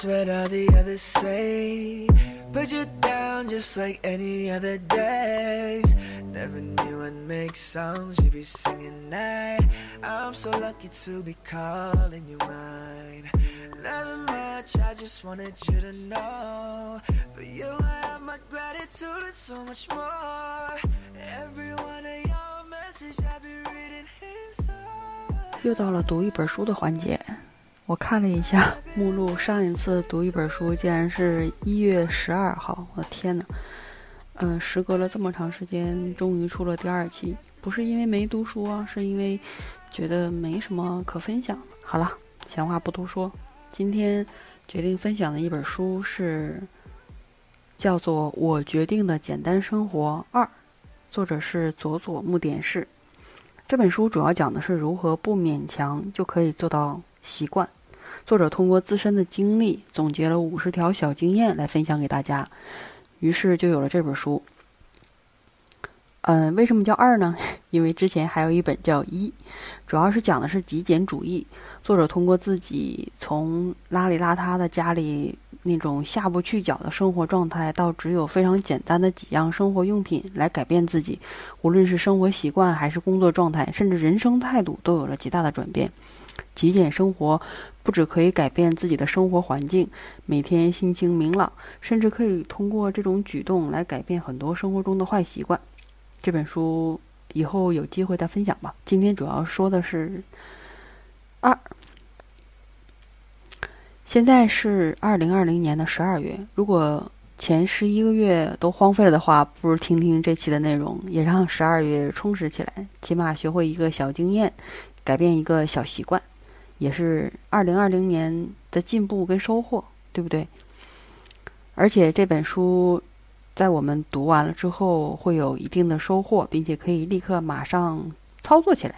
what all the others say. Put you down just like any other days. Never knew I'd make songs you'd be singing I, I'm so lucky to be calling you mine. Nothing much, I just wanted you to know. For you, I have my gratitude and so much more. Every one of your message I be reading inside. 又到了读一本书的环节。我看了一下 目录，上一次读一本书竟然是一月十二号，我的天呐！嗯，时隔了这么长时间，终于出了第二期。不是因为没读书啊，是因为觉得没什么可分享。好了，闲话不多说，今天决定分享的一本书是叫做《我决定的简单生活二》，作者是佐佐木典士。这本书主要讲的是如何不勉强就可以做到习惯。作者通过自身的经历总结了五十条小经验来分享给大家，于是就有了这本书。嗯，为什么叫二呢？因为之前还有一本叫一，主要是讲的是极简主义。作者通过自己从邋里邋遢的家里那种下不去脚的生活状态，到只有非常简单的几样生活用品来改变自己，无论是生活习惯还是工作状态，甚至人生态度，都有了极大的转变。极简生活不止可以改变自己的生活环境，每天心情明朗，甚至可以通过这种举动来改变很多生活中的坏习惯。这本书以后有机会再分享吧。今天主要说的是二。现在是二零二零年的十二月，如果前十一个月都荒废了的话，不如听听这期的内容，也让十二月充实起来，起码学会一个小经验。改变一个小习惯，也是二零二零年的进步跟收获，对不对？而且这本书在我们读完了之后会有一定的收获，并且可以立刻马上操作起来。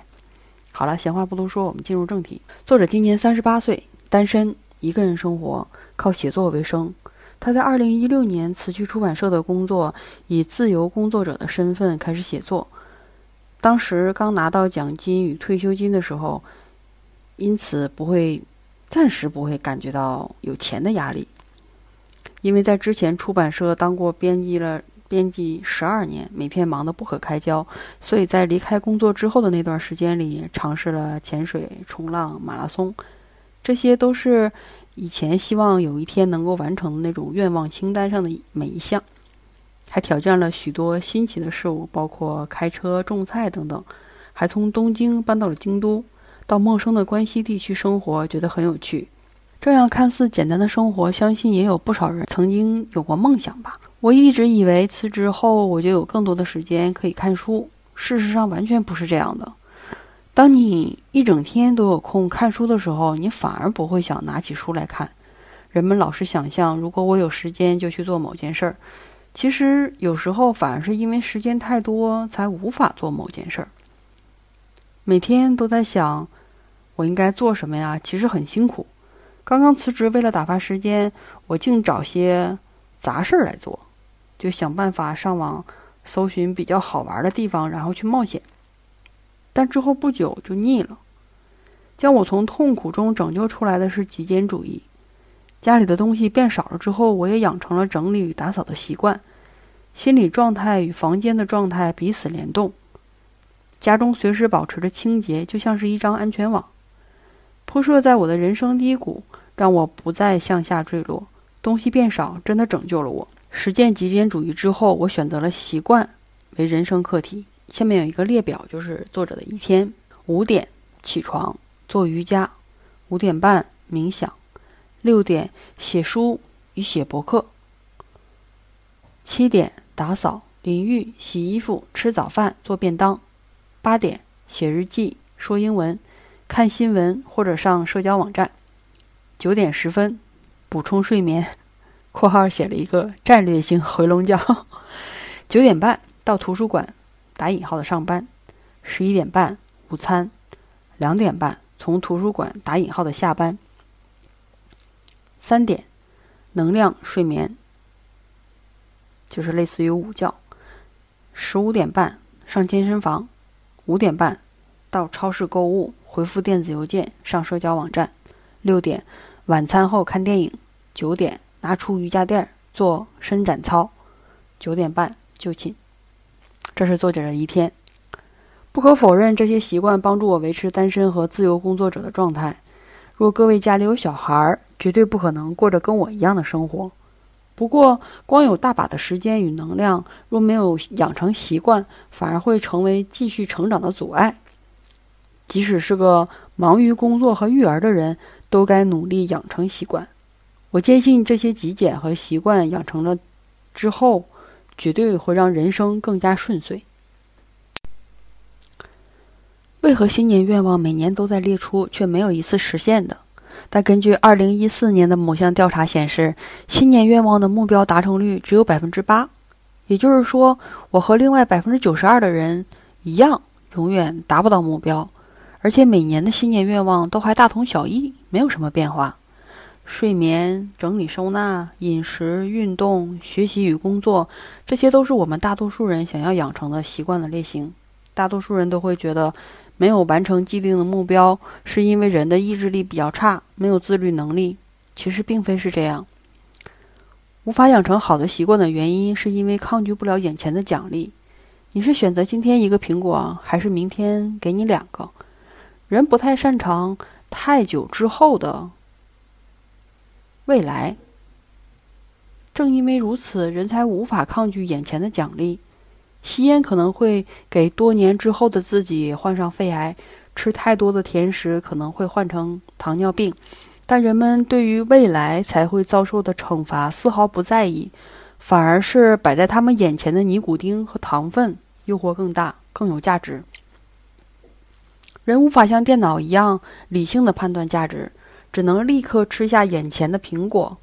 好了，闲话不多说，我们进入正题。作者今年三十八岁，单身，一个人生活，靠写作为生。他在二零一六年辞去出版社的工作，以自由工作者的身份开始写作。当时刚拿到奖金与退休金的时候，因此不会暂时不会感觉到有钱的压力，因为在之前出版社当过编辑了编辑十二年，每天忙得不可开交，所以在离开工作之后的那段时间里，尝试了潜水、冲浪、马拉松，这些都是以前希望有一天能够完成的那种愿望清单上的每一项。还挑战了许多新奇的事物，包括开车、种菜等等。还从东京搬到了京都，到陌生的关西地区生活，觉得很有趣。这样看似简单的生活，相信也有不少人曾经有过梦想吧。我一直以为辞职后我就有更多的时间可以看书，事实上完全不是这样的。当你一整天都有空看书的时候，你反而不会想拿起书来看。人们老是想象，如果我有时间就去做某件事儿。其实有时候反而是因为时间太多，才无法做某件事儿。每天都在想，我应该做什么呀？其实很辛苦。刚刚辞职，为了打发时间，我净找些杂事儿来做，就想办法上网搜寻比较好玩的地方，然后去冒险。但之后不久就腻了。将我从痛苦中拯救出来的是极简主义。家里的东西变少了之后，我也养成了整理与打扫的习惯，心理状态与房间的状态彼此联动，家中随时保持着清洁，就像是一张安全网，铺设在我的人生低谷，让我不再向下坠落。东西变少，真的拯救了我。实践极简主义之后，我选择了习惯为人生课题。下面有一个列表，就是作者的一天：五点起床做瑜伽，五点半冥想。六点写书与写博客。七点打扫、淋浴、洗衣服、吃早饭、做便当。八点写日记、说英文、看新闻或者上社交网站。九点十分补充睡眠（括号写了一个战略性回笼觉）。九点半到图书馆（打引号的上班）。十一点半午餐。两点半从图书馆（打引号的下班）。三点，能量睡眠，就是类似于午觉。十五点半上健身房，五点半到超市购物，回复电子邮件，上社交网站。六点晚餐后看电影，九点拿出瑜伽垫做伸展操，九点半就寝。这是作者的一天。不可否认，这些习惯帮助我维持单身和自由工作者的状态。若各位家里有小孩儿，绝对不可能过着跟我一样的生活。不过，光有大把的时间与能量，若没有养成习惯，反而会成为继续成长的阻碍。即使是个忙于工作和育儿的人，都该努力养成习惯。我坚信，这些极简和习惯养成了之后，绝对会让人生更加顺遂。为何新年愿望每年都在列出，却没有一次实现的？但根据二零一四年的某项调查显示，新年愿望的目标达成率只有百分之八，也就是说，我和另外百分之九十二的人一样，永远达不到目标。而且每年的新年愿望都还大同小异，没有什么变化。睡眠、整理收纳、饮食、运动、学习与工作，这些都是我们大多数人想要养成的习惯的类型。大多数人都会觉得，没有完成既定的目标，是因为人的意志力比较差，没有自律能力。其实并非是这样。无法养成好的习惯的原因，是因为抗拒不了眼前的奖励。你是选择今天一个苹果，还是明天给你两个？人不太擅长太久之后的未来。正因为如此，人才无法抗拒眼前的奖励。吸烟可能会给多年之后的自己患上肺癌，吃太多的甜食可能会患成糖尿病，但人们对于未来才会遭受的惩罚丝毫不在意，反而是摆在他们眼前的尼古丁和糖分诱惑更大，更有价值。人无法像电脑一样理性的判断价值，只能立刻吃下眼前的苹果。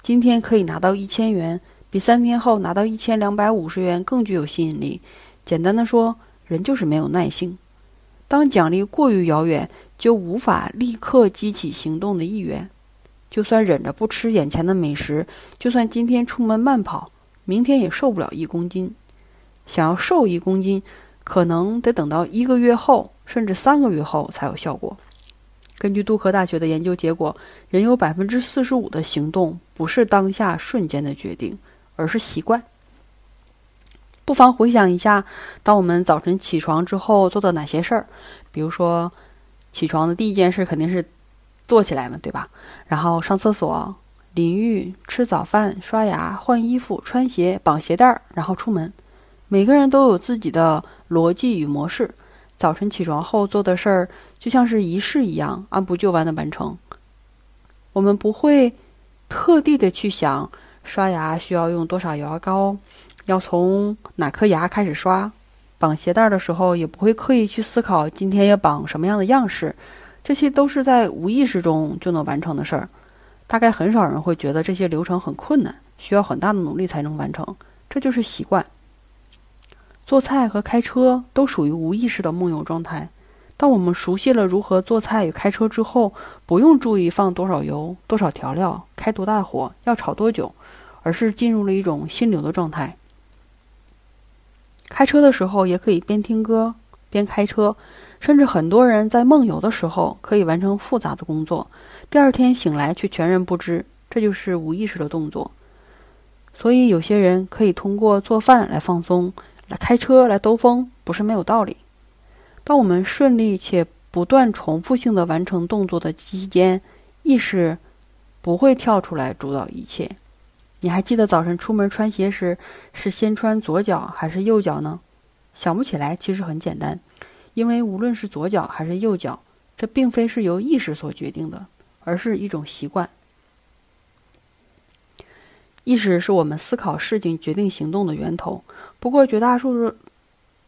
今天可以拿到一千元，比三天后拿到一千两百五十元更具有吸引力。简单的说，人就是没有耐性。当奖励过于遥远，就无法立刻激起行动的意愿。就算忍着不吃眼前的美食，就算今天出门慢跑，明天也瘦不了一公斤。想要瘦一公斤，可能得等到一个月后。甚至三个月后才有效果。根据杜克大学的研究结果，人有百分之四十五的行动不是当下瞬间的决定，而是习惯。不妨回想一下，当我们早晨起床之后做的哪些事儿？比如说，起床的第一件事肯定是坐起来嘛，对吧？然后上厕所、淋浴、吃早饭、刷牙、换衣服、穿鞋、绑鞋带儿，然后出门。每个人都有自己的逻辑与模式。早晨起床后做的事儿，就像是仪式一样，按部就班的完成。我们不会特地的去想刷牙需要用多少牙膏，要从哪颗牙开始刷。绑鞋带的时候，也不会刻意去思考今天要绑什么样的样式。这些都是在无意识中就能完成的事儿。大概很少人会觉得这些流程很困难，需要很大的努力才能完成。这就是习惯。做菜和开车都属于无意识的梦游状态。当我们熟悉了如何做菜与开车之后，不用注意放多少油、多少调料、开多大火、要炒多久，而是进入了一种心流的状态。开车的时候也可以边听歌边开车，甚至很多人在梦游的时候可以完成复杂的工作，第二天醒来却全然不知。这就是无意识的动作。所以有些人可以通过做饭来放松。来开车来兜风不是没有道理。当我们顺利且不断重复性的完成动作的期间，意识不会跳出来主导一切。你还记得早晨出门穿鞋时是先穿左脚还是右脚呢？想不起来其实很简单，因为无论是左脚还是右脚，这并非是由意识所决定的，而是一种习惯。意识是我们思考事情、决定行动的源头。不过，绝大多数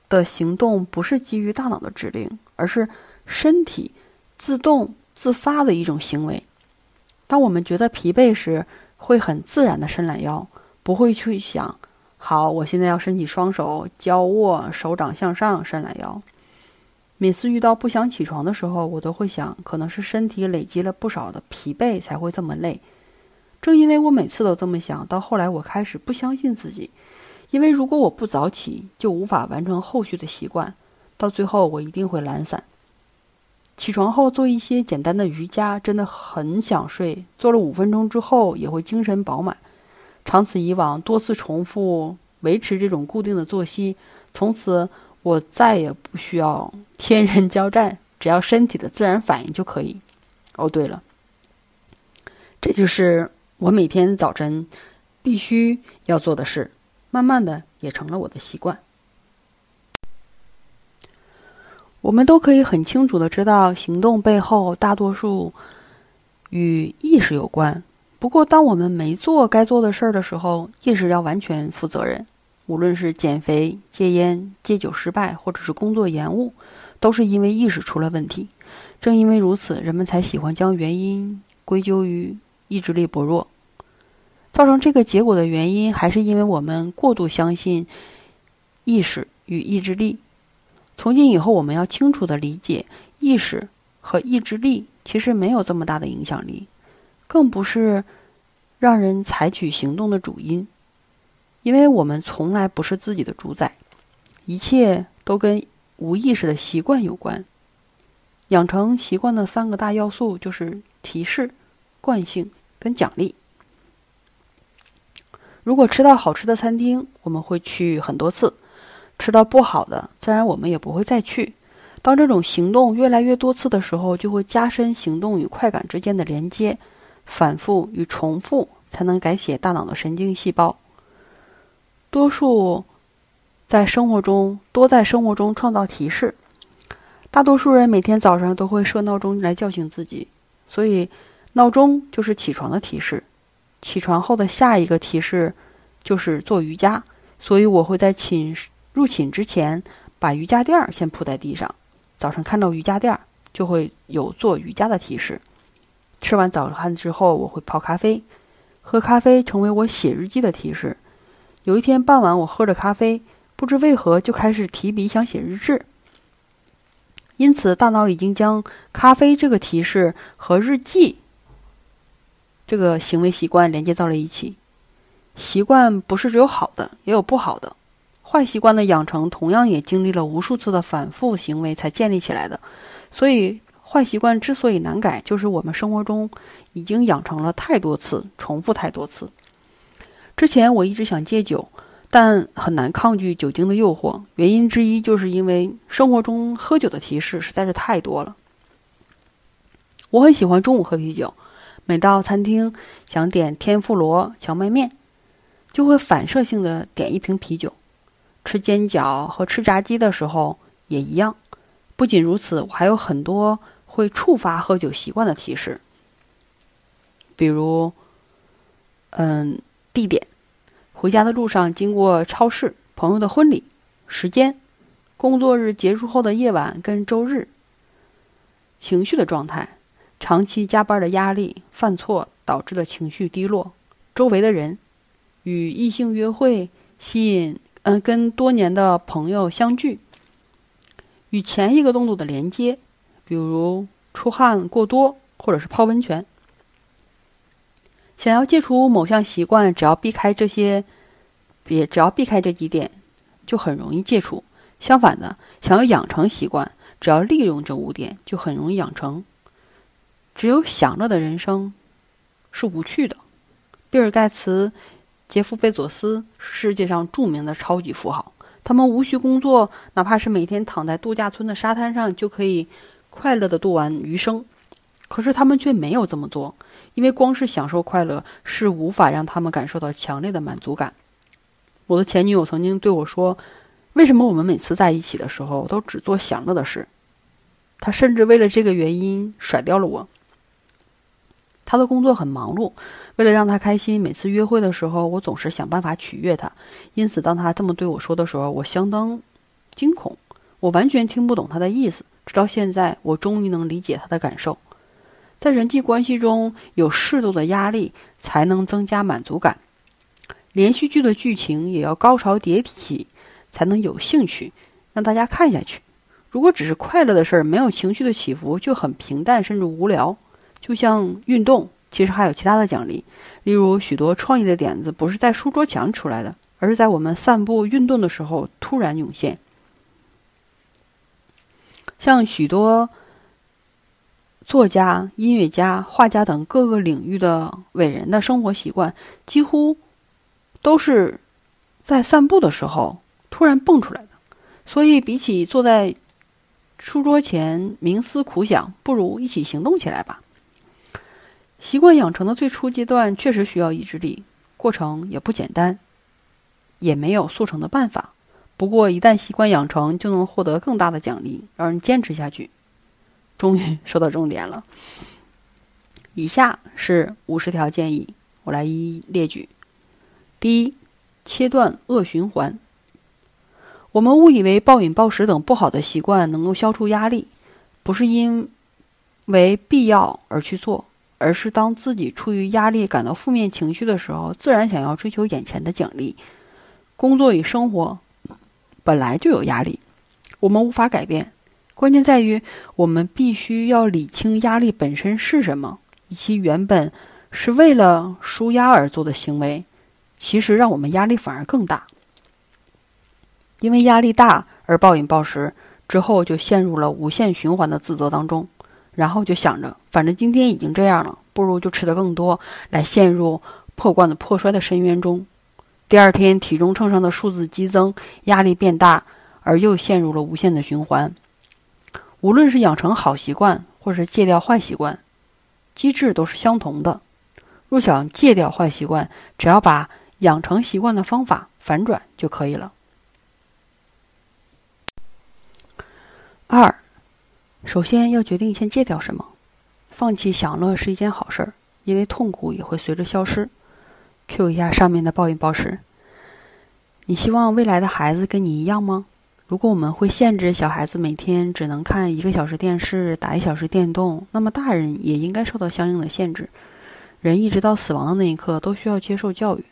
的行动不是基于大脑的指令，而是身体自动自发的一种行为。当我们觉得疲惫时，会很自然的伸懒腰，不会去想：“好，我现在要伸起双手，交握，手掌向上，伸懒腰。”每次遇到不想起床的时候，我都会想，可能是身体累积了不少的疲惫才会这么累。正因为我每次都这么想，到后来我开始不相信自己，因为如果我不早起，就无法完成后续的习惯，到最后我一定会懒散。起床后做一些简单的瑜伽，真的很想睡。做了五分钟之后，也会精神饱满。长此以往，多次重复，维持这种固定的作息，从此我再也不需要天人交战，只要身体的自然反应就可以。哦，对了，这就是我每天早晨必须要做的事，慢慢的也成了我的习惯。我们都可以很清楚的知道，行动背后大多数与意识有关。不过，当我们没做该做的事儿的时候，意识要完全负责任。无论是减肥、戒烟、戒酒失败，或者是工作延误，都是因为意识出了问题。正因为如此，人们才喜欢将原因归咎于意志力薄弱。造成这个结果的原因，还是因为我们过度相信意识与意志力。从今以后，我们要清楚的理解，意识和意志力其实没有这么大的影响力，更不是让人采取行动的主因，因为我们从来不是自己的主宰，一切都跟无意识的习惯有关。养成习惯的三个大要素就是提示、惯性跟奖励。如果吃到好吃的餐厅，我们会去很多次。吃到不好的，自然我们也不会再去。当这种行动越来越多次的时候，就会加深行动与快感之间的连接，反复与重复才能改写大脑的神经细胞。多数在生活中多在生活中创造提示。大多数人每天早上都会设闹钟来叫醒自己，所以闹钟就是起床的提示。起床后的下一个提示就是做瑜伽，所以我会在寝室。入寝之前，把瑜伽垫儿先铺在地上。早上看到瑜伽垫儿，就会有做瑜伽的提示。吃完早饭之后，我会泡咖啡，喝咖啡成为我写日记的提示。有一天傍晚，我喝着咖啡，不知为何就开始提笔想写日志。因此，大脑已经将咖啡这个提示和日记这个行为习惯连接到了一起。习惯不是只有好的，也有不好的。坏习惯的养成，同样也经历了无数次的反复行为才建立起来的。所以，坏习惯之所以难改，就是我们生活中已经养成了太多次，重复太多次。之前我一直想戒酒，但很难抗拒酒精的诱惑。原因之一就是因为生活中喝酒的提示实在是太多了。我很喜欢中午喝啤酒，每到餐厅想点天妇罗荞麦面，就会反射性的点一瓶啤酒。吃煎饺和吃炸鸡的时候也一样。不仅如此，我还有很多会触发喝酒习惯的提示，比如，嗯，地点，回家的路上经过超市、朋友的婚礼，时间，工作日结束后的夜晚跟周日，情绪的状态，长期加班的压力，犯错导致的情绪低落，周围的人，与异性约会，吸引。嗯，跟多年的朋友相聚，与前一个动作的连接，比如出汗过多，或者是泡温泉。想要戒除某项习惯，只要避开这些，别只要避开这几点，就很容易戒除。相反的，想要养成习惯，只要利用这五点，就很容易养成。只有享乐的人生是无趣的。比尔盖茨。杰夫·贝佐斯，世界上著名的超级富豪，他们无需工作，哪怕是每天躺在度假村的沙滩上，就可以快乐的度完余生。可是他们却没有这么做，因为光是享受快乐是无法让他们感受到强烈的满足感。我的前女友曾经对我说：“为什么我们每次在一起的时候都只做享乐的事？”她甚至为了这个原因甩掉了我。他的工作很忙碌，为了让他开心，每次约会的时候，我总是想办法取悦他。因此，当他这么对我说的时候，我相当惊恐，我完全听不懂他的意思。直到现在，我终于能理解他的感受。在人际关系中有适度的压力，才能增加满足感。连续剧的剧情也要高潮迭起，才能有兴趣让大家看下去。如果只是快乐的事儿，没有情绪的起伏，就很平淡，甚至无聊。就像运动，其实还有其他的奖励，例如许多创意的点子不是在书桌墙出来的，而是在我们散步运动的时候突然涌现。像许多作家、音乐家、画家等各个领域的伟人的生活习惯，几乎都是在散步的时候突然蹦出来的。所以，比起坐在书桌前冥思苦想，不如一起行动起来吧。习惯养成的最初阶段确实需要意志力，过程也不简单，也没有速成的办法。不过，一旦习惯养成，就能获得更大的奖励，让人坚持下去。终于说到重点了。以下是五十条建议，我来一一列举。第一，切断恶循环。我们误以为暴饮暴食等不好的习惯能够消除压力，不是因为必要而去做，而是当自己处于压力、感到负面情绪的时候，自然想要追求眼前的奖励。工作与生活本来就有压力，我们无法改变，关键在于我们必须要理清压力本身是什么，以及原本是为了舒压而做的行为，其实让我们压力反而更大。因为压力大而暴饮暴食，之后就陷入了无限循环的自责当中，然后就想着，反正今天已经这样了，不如就吃得更多，来陷入破罐子破摔的深渊中。第二天体重秤上的数字激增，压力变大，而又陷入了无限的循环。无论是养成好习惯，或是戒掉坏习惯，机制都是相同的。若想戒掉坏习惯，只要把养成习惯的方法反转就可以了。二，首先要决定先戒掉什么。放弃享乐是一件好事儿，因为痛苦也会随着消失。Q 一下上面的暴饮暴食。你希望未来的孩子跟你一样吗？如果我们会限制小孩子每天只能看一个小时电视、打一小时电动，那么大人也应该受到相应的限制。人一直到死亡的那一刻都需要接受教育。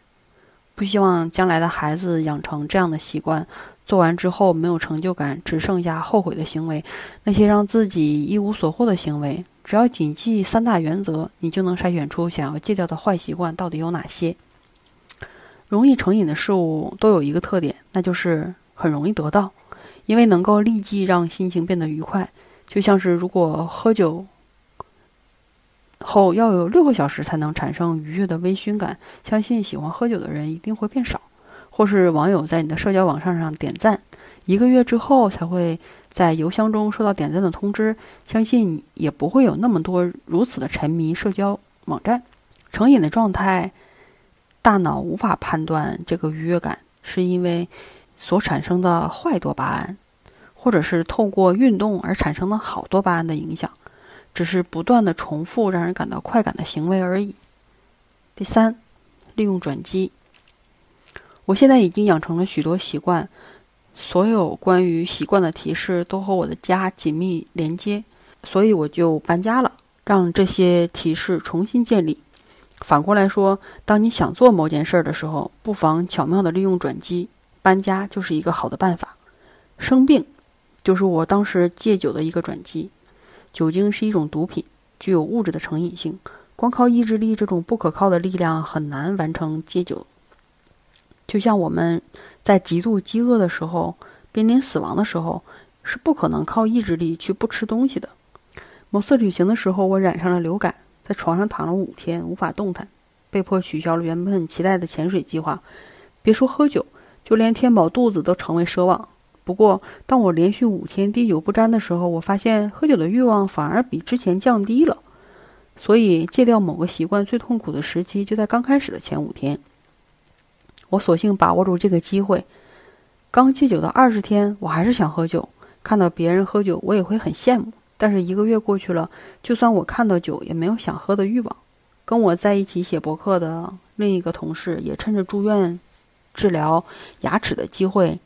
不希望将来的孩子养成这样的习惯。做完之后没有成就感，只剩下后悔的行为。那些让自己一无所获的行为，只要谨记三大原则，你就能筛选出想要戒掉的坏习惯到底有哪些。容易成瘾的事物都有一个特点，那就是很容易得到，因为能够立即让心情变得愉快。就像是如果喝酒后要有六个小时才能产生愉悦的微醺感，相信喜欢喝酒的人一定会变少。或是网友在你的社交网站上点赞，一个月之后才会在邮箱中收到点赞的通知，相信也不会有那么多如此的沉迷社交网站。成瘾的状态，大脑无法判断这个愉悦感是因为所产生的坏多巴胺，或者是透过运动而产生的好多巴胺的影响，只是不断的重复让人感到快感的行为而已。第三，利用转机。我现在已经养成了许多习惯，所有关于习惯的提示都和我的家紧密连接，所以我就搬家了，让这些提示重新建立。反过来说，当你想做某件事儿的时候，不妨巧妙地利用转机，搬家就是一个好的办法。生病，就是我当时戒酒的一个转机。酒精是一种毒品，具有物质的成瘾性，光靠意志力这种不可靠的力量很难完成戒酒。就像我们在极度饥饿的时候，濒临死亡的时候，是不可能靠意志力去不吃东西的。某次旅行的时候，我染上了流感，在床上躺了五天，无法动弹，被迫取消了原本期待的潜水计划。别说喝酒，就连填饱肚子都成为奢望。不过，当我连续五天滴酒不沾的时候，我发现喝酒的欲望反而比之前降低了。所以，戒掉某个习惯最痛苦的时期就在刚开始的前五天。我索性把握住这个机会，刚戒酒的二十天，我还是想喝酒。看到别人喝酒，我也会很羡慕。但是一个月过去了，就算我看到酒，也没有想喝的欲望。跟我在一起写博客的另一个同事，也趁着住院治疗牙齿的机会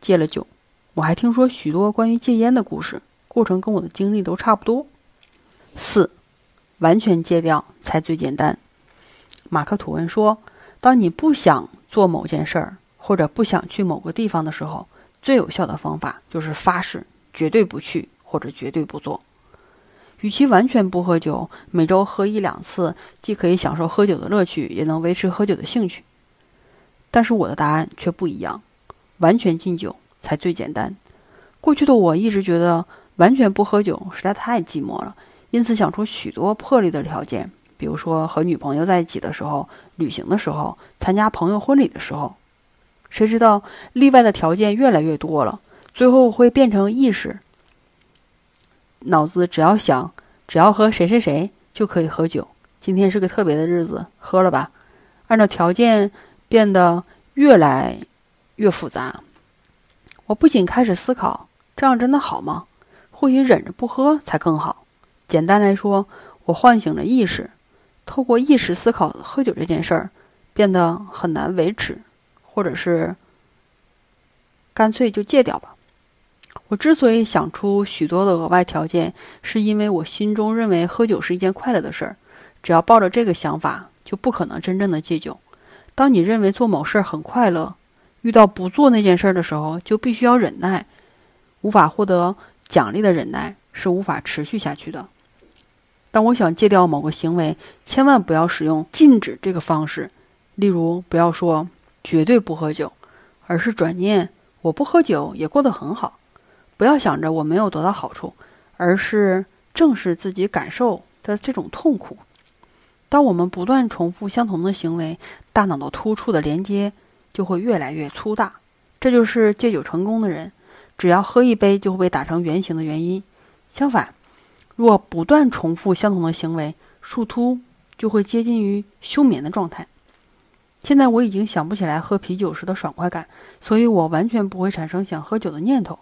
戒了酒。我还听说许多关于戒烟的故事，过程跟我的经历都差不多。四，完全戒掉才最简单。马克吐温说。当你不想做某件事儿，或者不想去某个地方的时候，最有效的方法就是发誓绝对不去或者绝对不做。与其完全不喝酒，每周喝一两次，既可以享受喝酒的乐趣，也能维持喝酒的兴趣。但是我的答案却不一样，完全禁酒才最简单。过去的我一直觉得完全不喝酒实在太寂寞了，因此想出许多破例的条件，比如说和女朋友在一起的时候、旅行的时候、参加朋友婚礼的时候。谁知道例外的条件越来越多了，最后会变成意识。脑子只要想，只要和谁谁谁就可以喝酒。今天是个特别的日子，喝了吧。按照条件变得越来越复杂。我不仅开始思考，这样真的好吗？或许忍着不喝才更好。简单来说，我唤醒了意识，透过意识思考喝酒这件事儿，变得很难维持，或者是干脆就戒掉吧。我之所以想出许多的额外条件，是因为我心中认为喝酒是一件快乐的事儿。只要抱着这个想法，就不可能真正的戒酒。当你认为做某事儿很快乐，遇到不做那件事儿的时候，就必须要忍耐。无法获得奖励的忍耐是无法持续下去的。当我想戒掉某个行为，千万不要使用禁止这个方式。例如，不要说绝对不喝酒，而是转念我不喝酒也过得很好。不要想着我没有得到好处，而是正视自己感受的这种痛苦。当我们不断重复相同的行为，大脑的突触的连接就会越来越粗大。这就是戒酒成功的人，只要喝一杯就会被打成圆形的原因。相反。若不断重复相同的行为，树突就会接近于休眠的状态。现在我已经想不起来喝啤酒时的爽快感，所以我完全不会产生想喝酒的念头，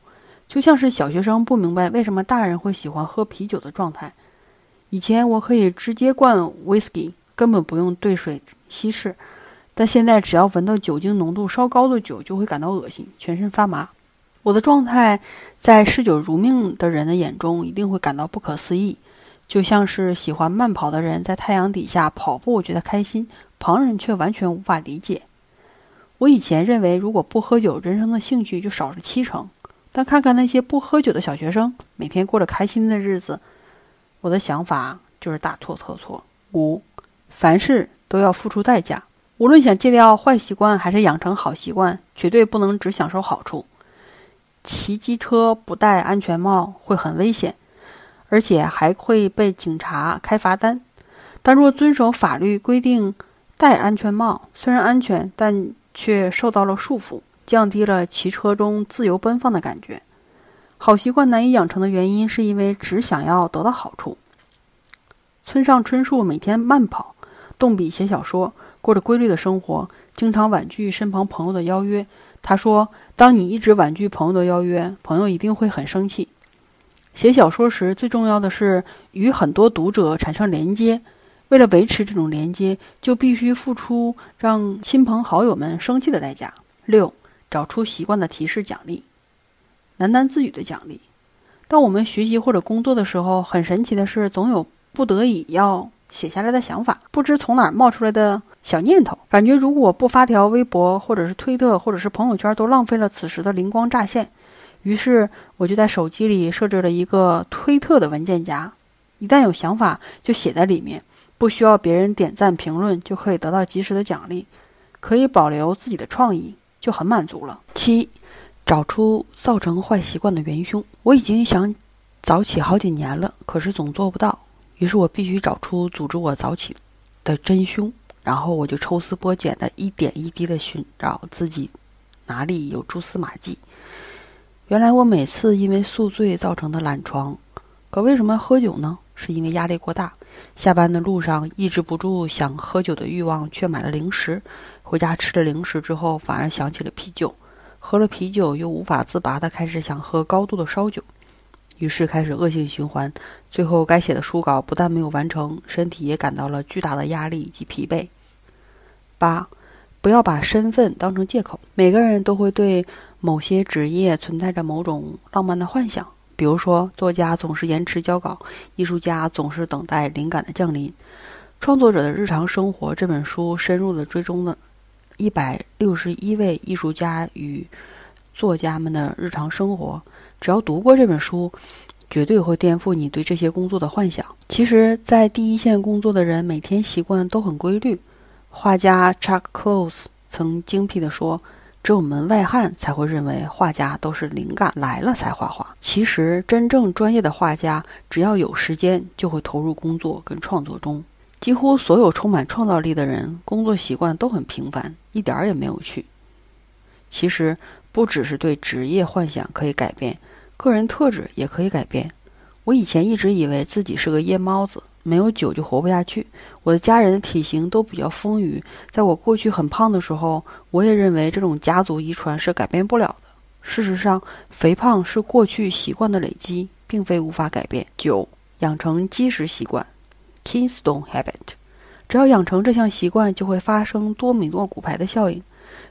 就像是小学生不明白为什么大人会喜欢喝啤酒的状态。以前我可以直接灌 whisky，根本不用兑水稀释，但现在只要闻到酒精浓度稍高的酒，就会感到恶心，全身发麻。我的状态，在嗜酒如命的人的眼中，一定会感到不可思议，就像是喜欢慢跑的人在太阳底下跑步觉得开心，旁人却完全无法理解。我以前认为，如果不喝酒，人生的兴趣就少了七成。但看看那些不喝酒的小学生，每天过着开心的日子，我的想法就是大错特错。五，凡事都要付出代价，无论想戒掉坏习惯还是养成好习惯，绝对不能只享受好处。骑机车不戴安全帽会很危险，而且还会被警察开罚单。但若遵守法律规定戴安全帽，虽然安全，但却受到了束缚，降低了骑车中自由奔放的感觉。好习惯难以养成的原因，是因为只想要得到好处。村上春树每天慢跑、动笔写小说，过着规律的生活，经常婉拒身旁朋友的邀约。他说：“当你一直婉拒朋友的邀约，朋友一定会很生气。写小说时，最重要的是与很多读者产生连接。为了维持这种连接，就必须付出让亲朋好友们生气的代价。”六，找出习惯的提示奖励，喃喃自语的奖励。当我们学习或者工作的时候，很神奇的是，总有不得已要写下来的想法，不知从哪儿冒出来的。小念头，感觉如果不发条微博，或者是推特，或者是朋友圈，都浪费了此时的灵光乍现。于是我就在手机里设置了一个推特的文件夹，一旦有想法就写在里面，不需要别人点赞评论就可以得到及时的奖励，可以保留自己的创意，就很满足了。七，找出造成坏习惯的元凶。我已经想早起好几年了，可是总做不到，于是我必须找出阻止我早起的真凶。然后我就抽丝剥茧的一点一滴的寻找自己哪里有蛛丝马迹。原来我每次因为宿醉造成的懒床，可为什么喝酒呢？是因为压力过大，下班的路上抑制不住想喝酒的欲望，却买了零食。回家吃了零食之后，反而想起了啤酒，喝了啤酒又无法自拔的开始想喝高度的烧酒。于是开始恶性循环，最后该写的书稿不但没有完成，身体也感到了巨大的压力以及疲惫。八，不要把身份当成借口。每个人都会对某些职业存在着某种浪漫的幻想，比如说，作家总是延迟交稿，艺术家总是等待灵感的降临。创作者的日常生活这本书深入的追踪了一百六十一位艺术家与作家们的日常生活。只要读过这本书，绝对会颠覆你对这些工作的幻想。其实，在第一线工作的人，每天习惯都很规律。画家 Chuck Close 曾精辟地说：“只有门外汉才会认为画家都是灵感来了才画画。其实，真正专业的画家，只要有时间，就会投入工作跟创作中。几乎所有充满创造力的人，工作习惯都很平凡，一点儿也没有趣。其实，不只是对职业幻想可以改变，个人特质也可以改变。我以前一直以为自己是个夜猫子，没有酒就活不下去。我的家人的体型都比较丰腴，在我过去很胖的时候，我也认为这种家族遗传是改变不了的。事实上，肥胖是过去习惯的累积，并非无法改变。九，养成积食习惯。（Kingstone habit，只要养成这项习惯，就会发生多米诺骨牌的效应，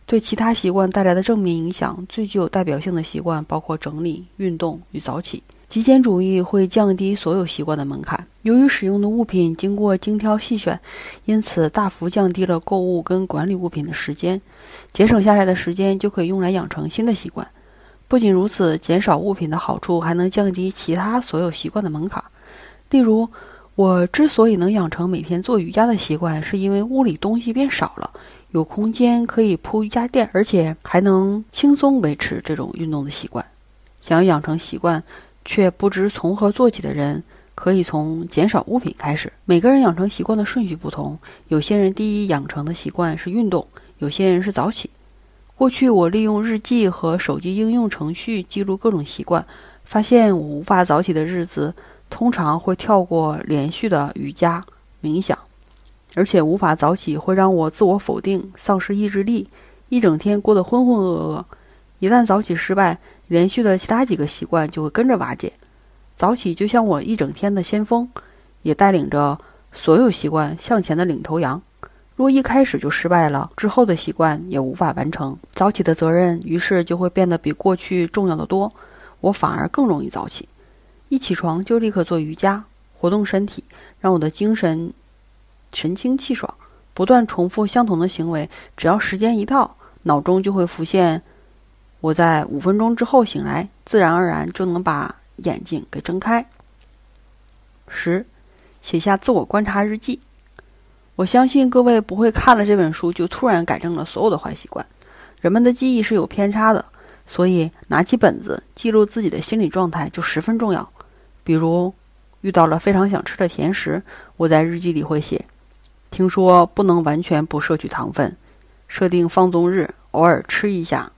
对其他习惯带来的正面影响。最具有代表性的习惯包括整理、运动与早起。极简主义会降低所有习惯的门槛。由于使用的物品经过精挑细选，因此大幅降低了购物跟管理物品的时间。节省下来的时间就可以用来养成新的习惯。不仅如此，减少物品的好处还能降低其他所有习惯的门槛。例如，我之所以能养成每天做瑜伽的习惯，是因为屋里东西变少了，有空间可以铺瑜伽垫，而且还能轻松维持这种运动的习惯。想要养成习惯却不知从何做起的人，可以从减少物品开始。每个人养成习惯的顺序不同，有些人第一养成的习惯是运动，有些人是早起。过去我利用日记和手机应用程序记录各种习惯，发现我无法早起的日子。通常会跳过连续的瑜伽、冥想，而且无法早起会让我自我否定、丧失意志力，一整天过得浑浑噩噩。一旦早起失败，连续的其他几个习惯就会跟着瓦解。早起就像我一整天的先锋，也带领着所有习惯向前的领头羊。若一开始就失败了，之后的习惯也无法完成。早起的责任于是就会变得比过去重要的多，我反而更容易早起。一起床就立刻做瑜伽，活动身体，让我的精神神清气爽。不断重复相同的行为，只要时间一到，脑中就会浮现我在五分钟之后醒来，自然而然就能把眼睛给睁开。十，写下自我观察日记。我相信各位不会看了这本书就突然改正了所有的坏习惯。人们的记忆是有偏差的，所以拿起本子记录自己的心理状态就十分重要。比如，遇到了非常想吃的甜食，我在日记里会写：听说不能完全不摄取糖分，设定放纵日，偶尔吃一下，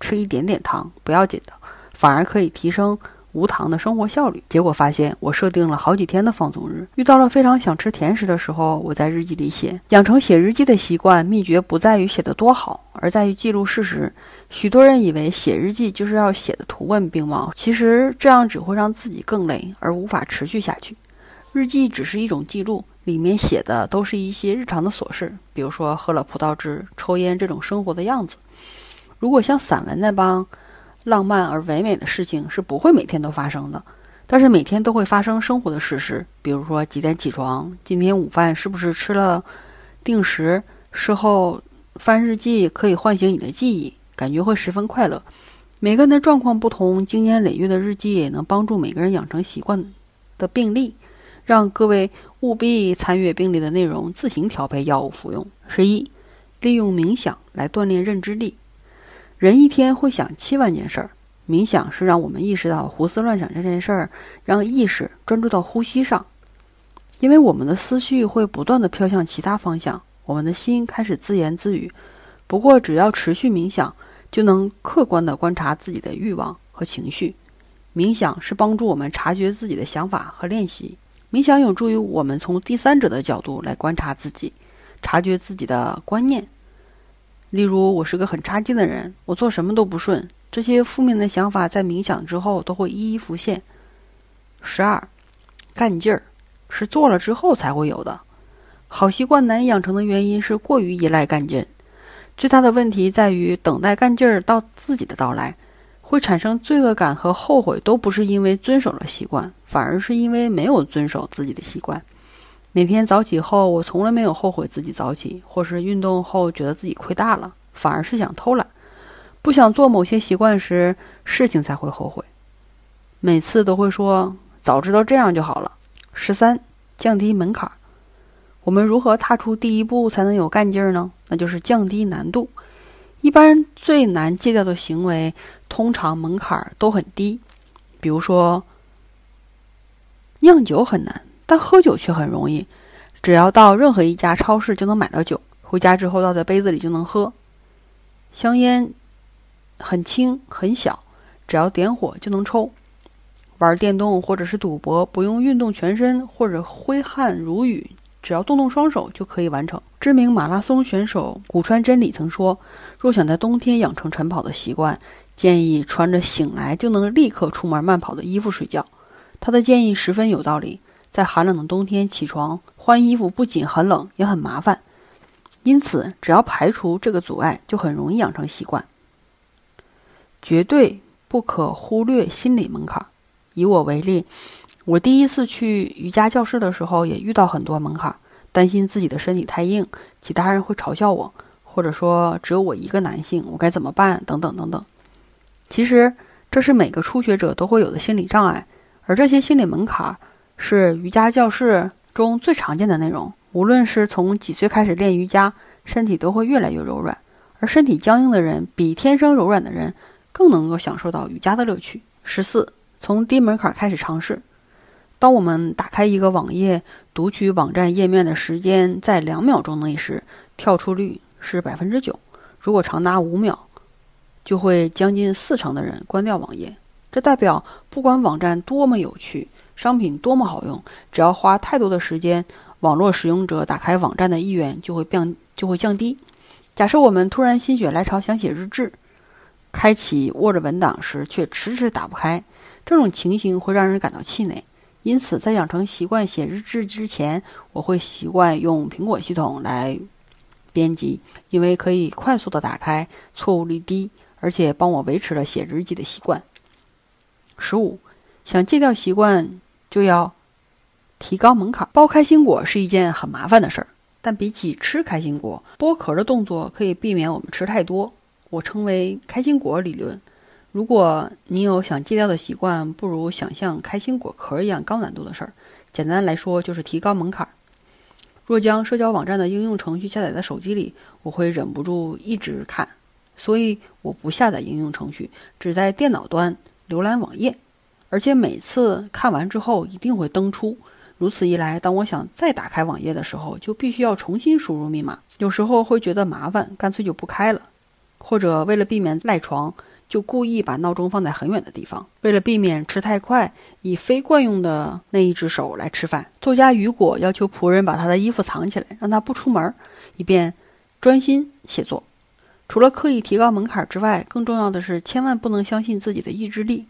吃一点点糖不要紧的，反而可以提升。无糖的生活效率，结果发现我设定了好几天的放纵日。遇到了非常想吃甜食的时候，我在日记里写。养成写日记的习惯，秘诀不在于写得多好，而在于记录事实。许多人以为写日记就是要写的图文并茂，其实这样只会让自己更累，而无法持续下去。日记只是一种记录，里面写的都是一些日常的琐事，比如说喝了葡萄汁、抽烟这种生活的样子。如果像散文那帮。浪漫而唯美的事情是不会每天都发生的，但是每天都会发生生活的事实，比如说几点起床，今天午饭是不是吃了定时，事后翻日记可以唤醒你的记忆，感觉会十分快乐。每个人的状况不同，经年累月的日记也能帮助每个人养成习惯的病例，让各位务必参阅病例的内容，自行调配药物服用。十一，利用冥想来锻炼认知力。人一天会想七万件事儿，冥想是让我们意识到胡思乱想这件事儿，让意识专注到呼吸上。因为我们的思绪会不断的飘向其他方向，我们的心开始自言自语。不过，只要持续冥想，就能客观的观察自己的欲望和情绪。冥想是帮助我们察觉自己的想法和练习。冥想有助于我们从第三者的角度来观察自己，察觉自己的观念。例如，我是个很差劲的人，我做什么都不顺。这些负面的想法在冥想之后都会一一浮现。十二，干劲儿是做了之后才会有的。好习惯难以养成的原因是过于依赖干劲。最大的问题在于等待干劲儿到自己的到来，会产生罪恶感和后悔，都不是因为遵守了习惯，反而是因为没有遵守自己的习惯。每天早起后，我从来没有后悔自己早起，或是运动后觉得自己亏大了，反而是想偷懒，不想做某些习惯时，事情才会后悔。每次都会说早知道这样就好了。十三，降低门槛。我们如何踏出第一步才能有干劲儿呢？那就是降低难度。一般最难戒掉的行为，通常门槛都很低。比如说，酿酒很难，但喝酒却很容易。只要到任何一家超市就能买到酒，回家之后倒在杯子里就能喝。香烟很轻很小，只要点火就能抽。玩电动或者是赌博，不用运动全身或者挥汗如雨，只要动动双手就可以完成。知名马拉松选手古川真理曾说：“若想在冬天养成晨跑的习惯，建议穿着醒来就能立刻出门慢跑的衣服睡觉。”他的建议十分有道理。在寒冷的冬天起床换衣服，不仅很冷，也很麻烦。因此，只要排除这个阻碍，就很容易养成习惯。绝对不可忽略心理门槛。以我为例，我第一次去瑜伽教室的时候，也遇到很多门槛，担心自己的身体太硬，其他人会嘲笑我，或者说只有我一个男性，我该怎么办？等等等等。其实，这是每个初学者都会有的心理障碍，而这些心理门槛。是瑜伽教室中最常见的内容。无论是从几岁开始练瑜伽，身体都会越来越柔软。而身体僵硬的人，比天生柔软的人更能够享受到瑜伽的乐趣。十四，从低门槛开始尝试。当我们打开一个网页，读取网站页面的时间在两秒钟内时，跳出率是百分之九。如果长达五秒，就会将近四成的人关掉网页。这代表，不管网站多么有趣。商品多么好用，只要花太多的时间，网络使用者打开网站的意愿就会降就会降低。假设我们突然心血来潮想写日志，开启 Word 文档时却迟迟打不开，这种情形会让人感到气馁。因此，在养成习惯写日志之前，我会习惯用苹果系统来编辑，因为可以快速的打开，错误率低，而且帮我维持了写日记的习惯。十五，想戒掉习惯。就要提高门槛。剥开心果是一件很麻烦的事儿，但比起吃开心果，剥壳的动作可以避免我们吃太多。我称为开心果理论。如果你有想戒掉的习惯，不如想象开心果壳一样高难度的事儿。简单来说，就是提高门槛。若将社交网站的应用程序下载在手机里，我会忍不住一直看，所以我不下载应用程序，只在电脑端浏览网页。而且每次看完之后一定会登出，如此一来，当我想再打开网页的时候，就必须要重新输入密码。有时候会觉得麻烦，干脆就不开了。或者为了避免赖床，就故意把闹钟放在很远的地方。为了避免吃太快，以非惯用的那一只手来吃饭。作家雨果要求仆人把他的衣服藏起来，让他不出门，以便专心写作。除了刻意提高门槛之外，更重要的是千万不能相信自己的意志力。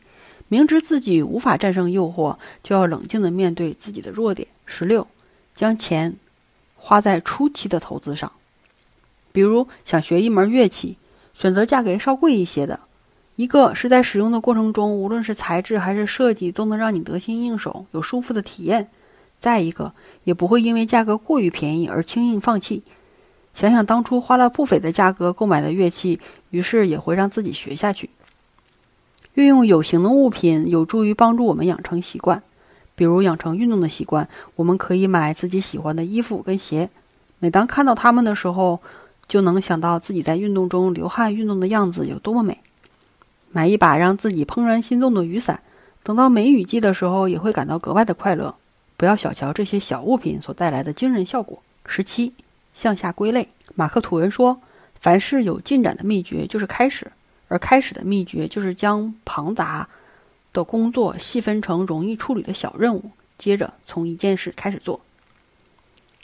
明知自己无法战胜诱惑，就要冷静地面对自己的弱点。十六，将钱花在初期的投资上，比如想学一门乐器，选择价格稍贵一些的。一个是在使用的过程中，无论是材质还是设计，都能让你得心应手，有舒服的体验；再一个，也不会因为价格过于便宜而轻易放弃。想想当初花了不菲的价格购买的乐器，于是也会让自己学下去。运用有形的物品有助于帮助我们养成习惯，比如养成运动的习惯，我们可以买自己喜欢的衣服跟鞋。每当看到它们的时候，就能想到自己在运动中流汗运动的样子有多么美。买一把让自己怦然心动的雨伞，等到梅雨季的时候，也会感到格外的快乐。不要小瞧这些小物品所带来的惊人效果。十七，向下归类。马克吐温说：“凡是有进展的秘诀，就是开始。”而开始的秘诀就是将庞杂的工作细分成容易处理的小任务，接着从一件事开始做，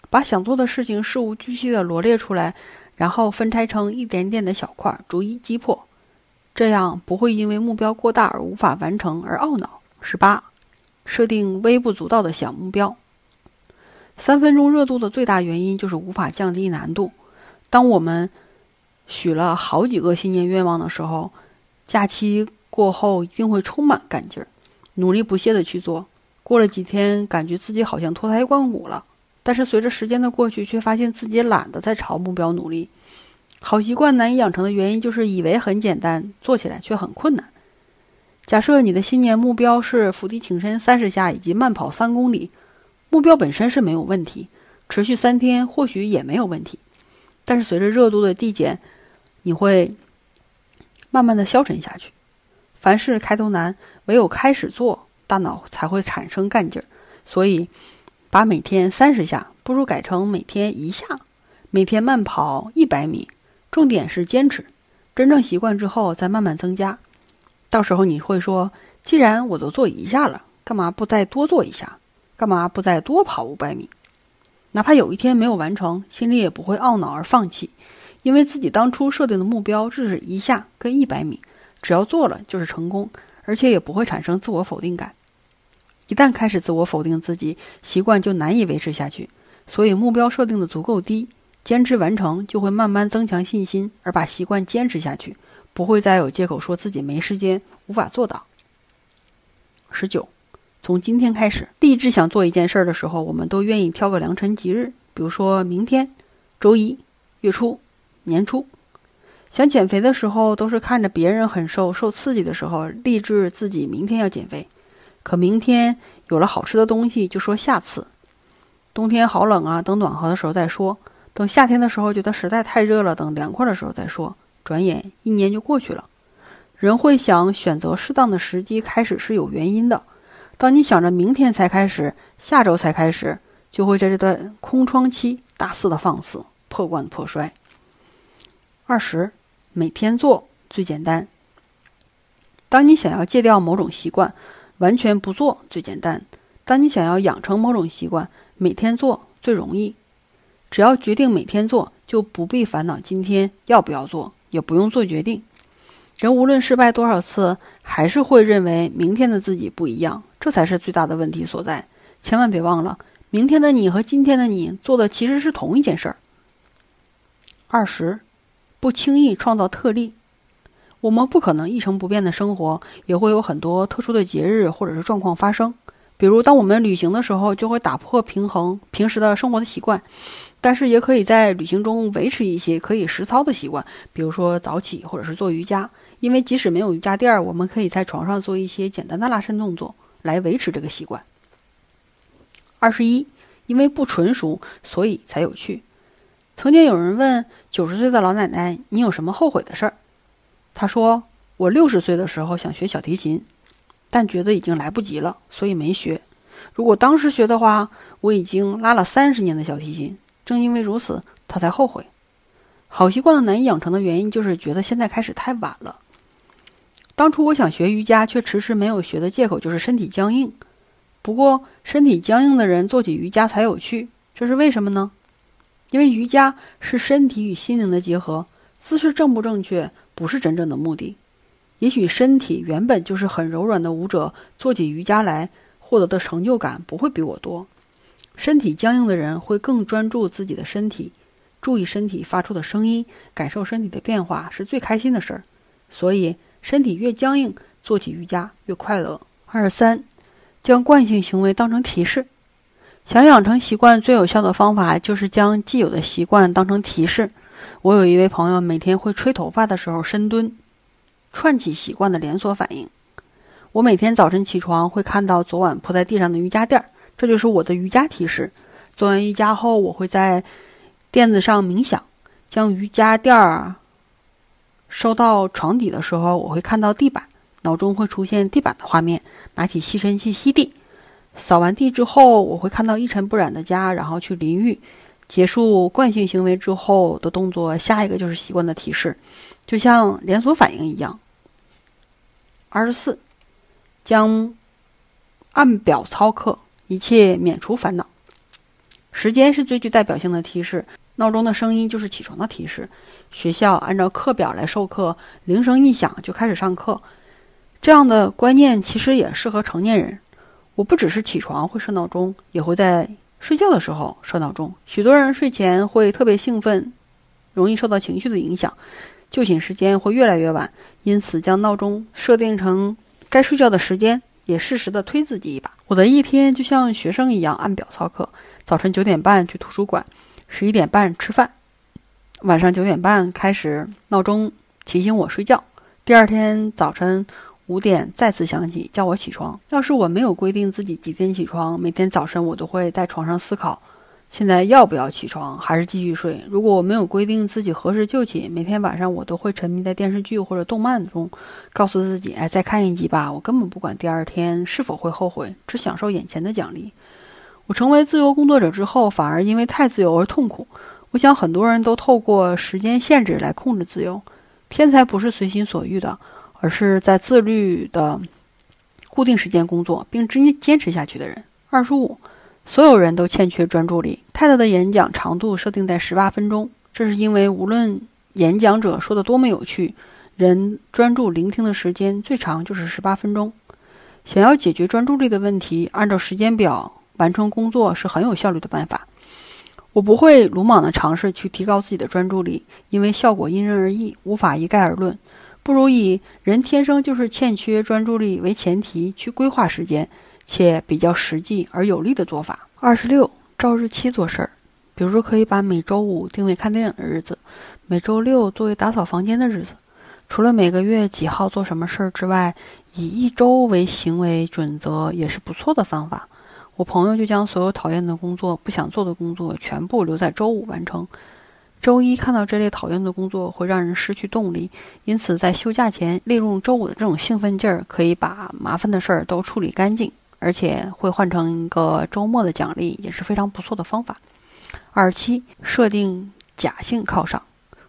把想做的事情事无巨细的罗列出来，然后分拆成一点点的小块，逐一击破，这样不会因为目标过大而无法完成而懊恼。十八，设定微不足道的小目标。三分钟热度的最大原因就是无法降低难度。当我们许了好几个新年愿望的时候，假期过后一定会充满干劲儿，努力不懈地去做。过了几天，感觉自己好像脱胎换骨了。但是随着时间的过去，却发现自己懒得再朝目标努力。好习惯难以养成的原因，就是以为很简单，做起来却很困难。假设你的新年目标是伏地挺身三十下以及慢跑三公里，目标本身是没有问题，持续三天或许也没有问题。但是随着热度的递减，你会慢慢的消沉下去。凡事开头难，唯有开始做，大脑才会产生干劲儿。所以，把每天三十下，不如改成每天一下，每天慢跑一百米。重点是坚持，真正习惯之后再慢慢增加。到时候你会说：“既然我都做一下了，干嘛不再多做一下？干嘛不再多跑五百米？哪怕有一天没有完成，心里也不会懊恼而放弃，因为自己当初设定的目标就是一下跟一百米，只要做了就是成功，而且也不会产生自我否定感。一旦开始自我否定自己，习惯就难以维持下去。所以目标设定的足够低，坚持完成就会慢慢增强信心，而把习惯坚持下去。”不会再有借口说自己没时间、无法做到。十九，从今天开始，立志想做一件事儿的时候，我们都愿意挑个良辰吉日，比如说明天、周一、月初、年初。想减肥的时候，都是看着别人很瘦、受刺激的时候，立志自己明天要减肥。可明天有了好吃的东西，就说下次。冬天好冷啊，等暖和的时候再说。等夏天的时候，觉得实在太热了，等凉快的时候再说。转眼一年就过去了，人会想选择适当的时机开始是有原因的。当你想着明天才开始，下周才开始，就会在这段空窗期大肆的放肆，破罐破摔。二十，每天做最简单。当你想要戒掉某种习惯，完全不做最简单；当你想要养成某种习惯，每天做最容易。只要决定每天做，就不必烦恼今天要不要做。也不用做决定，人无论失败多少次，还是会认为明天的自己不一样，这才是最大的问题所在。千万别忘了，明天的你和今天的你做的其实是同一件事儿。二十，不轻易创造特例。我们不可能一成不变的生活，也会有很多特殊的节日或者是状况发生。比如，当我们旅行的时候，就会打破平衡平时的生活的习惯。但是也可以在旅行中维持一些可以实操的习惯，比如说早起或者是做瑜伽。因为即使没有瑜伽垫儿，我们可以在床上做一些简单的拉伸动作来维持这个习惯。二十一，因为不纯熟，所以才有趣。曾经有人问九十岁的老奶奶：“你有什么后悔的事儿？”她说：“我六十岁的时候想学小提琴，但觉得已经来不及了，所以没学。如果当时学的话，我已经拉了三十年的小提琴。”正因为如此，他才后悔。好习惯的难以养成的原因，就是觉得现在开始太晚了。当初我想学瑜伽，却迟迟没有学的借口就是身体僵硬。不过，身体僵硬的人做起瑜伽才有趣，这是为什么呢？因为瑜伽是身体与心灵的结合，姿势正不正确不是真正的目的。也许身体原本就是很柔软的舞者，做起瑜伽来获得的成就感不会比我多。身体僵硬的人会更专注自己的身体，注意身体发出的声音，感受身体的变化是最开心的事儿。所以，身体越僵硬，做起瑜伽越快乐。二三，将惯性行为当成提示。想养成习惯，最有效的方法就是将既有的习惯当成提示。我有一位朋友，每天会吹头发的时候深蹲，串起习惯的连锁反应。我每天早晨起床会看到昨晚铺在地上的瑜伽垫儿。这就是我的瑜伽提示。做完瑜伽后，我会在垫子上冥想，将瑜伽垫儿收到床底的时候，我会看到地板，脑中会出现地板的画面。拿起吸尘器吸地，扫完地之后，我会看到一尘不染的家，然后去淋浴。结束惯性行为之后的动作，下一个就是习惯的提示，就像连锁反应一样。二十四，将按表操课。一切免除烦恼。时间是最具代表性的提示，闹钟的声音就是起床的提示。学校按照课表来授课，铃声一响就开始上课。这样的观念其实也适合成年人。我不只是起床会设闹钟，也会在睡觉的时候设闹钟。许多人睡前会特别兴奋，容易受到情绪的影响，就寝时间会越来越晚。因此，将闹钟设定成该睡觉的时间。也适时的推自己一把。我的一天就像学生一样按表操课：早晨九点半去图书馆，十一点半吃饭，晚上九点半开始闹钟提醒我睡觉。第二天早晨五点再次响起叫我起床。要是我没有规定自己几点起床，每天早晨我都会在床上思考：现在要不要起床，还是继续睡？如果我没有规定自己何时就寝，每天晚上我都会沉迷在电视剧或者动漫中，告诉自己，哎，再看一集吧。我根本不管第二天是否会后悔，只享受眼前的奖励。我成为自由工作者之后，反而因为太自由而痛苦。我想很多人都透过时间限制来控制自由。天才不是随心所欲的，而是在自律的固定时间工作并坚坚持下去的人。二十五。所有人都欠缺专注力。泰德的演讲长度设定在十八分钟，这是因为无论演讲者说的多么有趣，人专注聆听的时间最长就是十八分钟。想要解决专注力的问题，按照时间表完成工作是很有效率的办法。我不会鲁莽地尝试去提高自己的专注力，因为效果因人而异，无法一概而论。不如以人天生就是欠缺专注力为前提去规划时间。且比较实际而有力的做法。二十六，照日期做事儿，比如说可以把每周五定为看电影的日子，每周六作为打扫房间的日子。除了每个月几号做什么事儿之外，以一周为行为准则也是不错的方法。我朋友就将所有讨厌的工作、不想做的工作全部留在周五完成。周一看到这类讨厌的工作会让人失去动力，因此在休假前利用周五的这种兴奋劲儿，可以把麻烦的事儿都处理干净。而且会换成一个周末的奖励，也是非常不错的方法。二七，设定假性犒赏。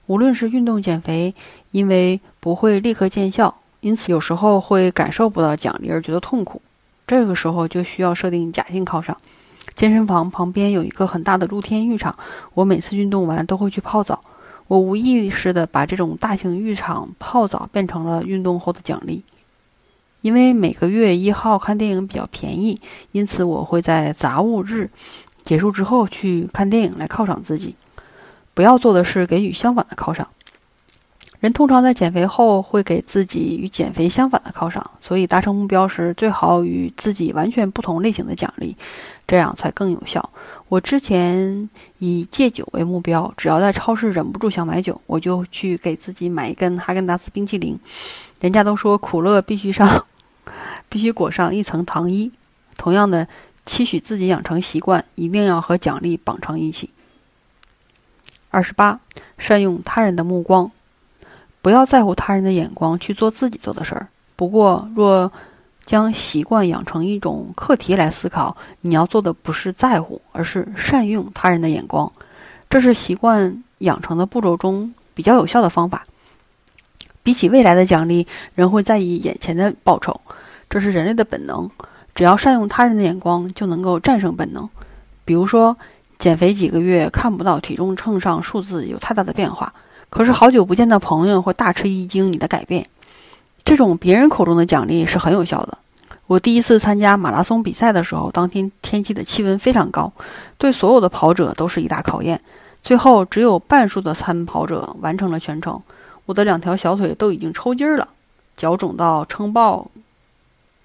无论是运动减肥，因为不会立刻见效，因此有时候会感受不到奖励而觉得痛苦。这个时候就需要设定假性犒赏。健身房旁边有一个很大的露天浴场，我每次运动完都会去泡澡。我无意识地把这种大型浴场泡澡变成了运动后的奖励。因为每个月一号看电影比较便宜，因此我会在杂物日结束之后去看电影来犒赏自己。不要做的是给予相反的犒赏。人通常在减肥后会给自己与减肥相反的犒赏，所以达成目标时最好与自己完全不同类型的奖励，这样才更有效。我之前以戒酒为目标，只要在超市忍不住想买酒，我就去给自己买一根哈根达斯冰淇淋。人家都说苦乐必须上。必须裹上一层糖衣。同样的，期许自己养成习惯，一定要和奖励绑成一起。二十八，善用他人的目光，不要在乎他人的眼光，去做自己做的事儿。不过，若将习惯养成一种课题来思考，你要做的不是在乎，而是善用他人的眼光。这是习惯养成的步骤中比较有效的方法。比起未来的奖励，人会在意眼前的报酬，这是人类的本能。只要善用他人的眼光，就能够战胜本能。比如说，减肥几个月看不到体重秤上数字有太大的变化，可是好久不见的朋友会大吃一惊你的改变。这种别人口中的奖励是很有效的。我第一次参加马拉松比赛的时候，当天天气的气温非常高，对所有的跑者都是一大考验。最后，只有半数的参跑者完成了全程。我的两条小腿都已经抽筋了，脚肿到撑爆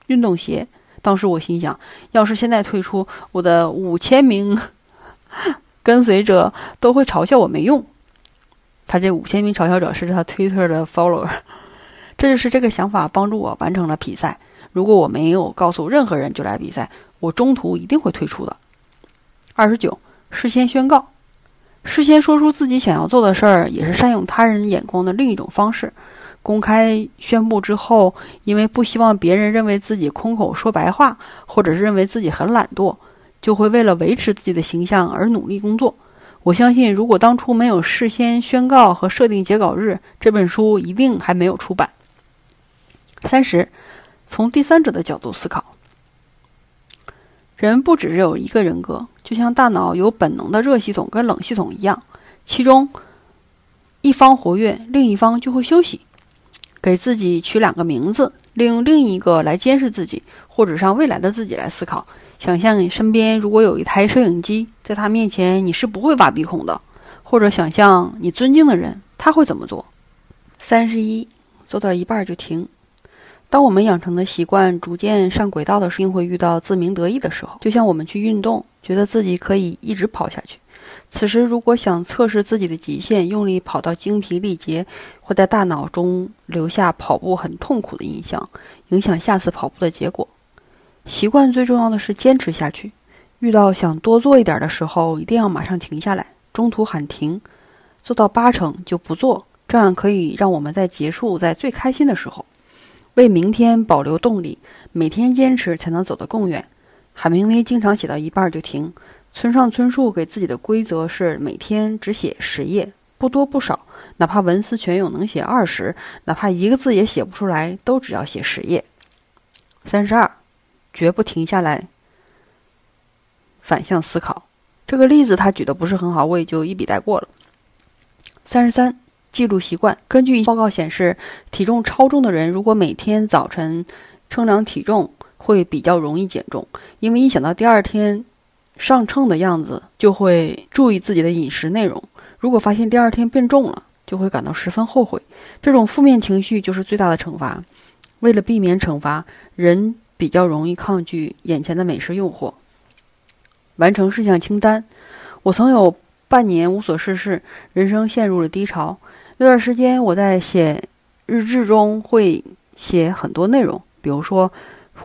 运动鞋。当时我心想，要是现在退出，我的五千名 跟随者都会嘲笑我没用。他这五千名嘲笑者是他推特的 follower。这就是这个想法帮助我完成了比赛。如果我没有告诉任何人就来比赛，我中途一定会退出的。二十九，事先宣告。事先说出自己想要做的事儿，也是善用他人眼光的另一种方式。公开宣布之后，因为不希望别人认为自己空口说白话，或者是认为自己很懒惰，就会为了维持自己的形象而努力工作。我相信，如果当初没有事先宣告和设定截稿日，这本书一定还没有出版。三十，从第三者的角度思考。人不只是有一个人格，就像大脑有本能的热系统跟冷系统一样，其中一方活跃，另一方就会休息。给自己取两个名字，利用另一个来监视自己，或者让未来的自己来思考。想象你身边如果有一台摄影机，在他面前你是不会挖鼻孔的，或者想象你尊敬的人，他会怎么做？三十一，做到一半就停。当我们养成的习惯逐渐上轨道的时候，会遇到自鸣得意的时候。就像我们去运动，觉得自己可以一直跑下去。此时，如果想测试自己的极限，用力跑到精疲力竭，会在大脑中留下跑步很痛苦的印象，影响下次跑步的结果。习惯最重要的是坚持下去。遇到想多做一点的时候，一定要马上停下来，中途喊停，做到八成就不做，这样可以让我们在结束在最开心的时候，为明天保留动力。每天坚持才能走得更远。海明威经常写到一半就停。村上春树给自己的规则是每天只写十页，不多不少，哪怕文思泉涌能写二十，哪怕一个字也写不出来，都只要写十页。三十二，绝不停下来。反向思考，这个例子他举的不是很好，我也就一笔带过了。三十三，记录习惯。根据报告显示，体重超重的人如果每天早晨称量体重，会比较容易减重，因为一想到第二天上秤的样子，就会注意自己的饮食内容。如果发现第二天变重了，就会感到十分后悔。这种负面情绪就是最大的惩罚。为了避免惩罚，人比较容易抗拒眼前的美食诱惑。完成事项清单。我曾有半年无所事事，人生陷入了低潮。那段时间，我在写日志中会写很多内容，比如说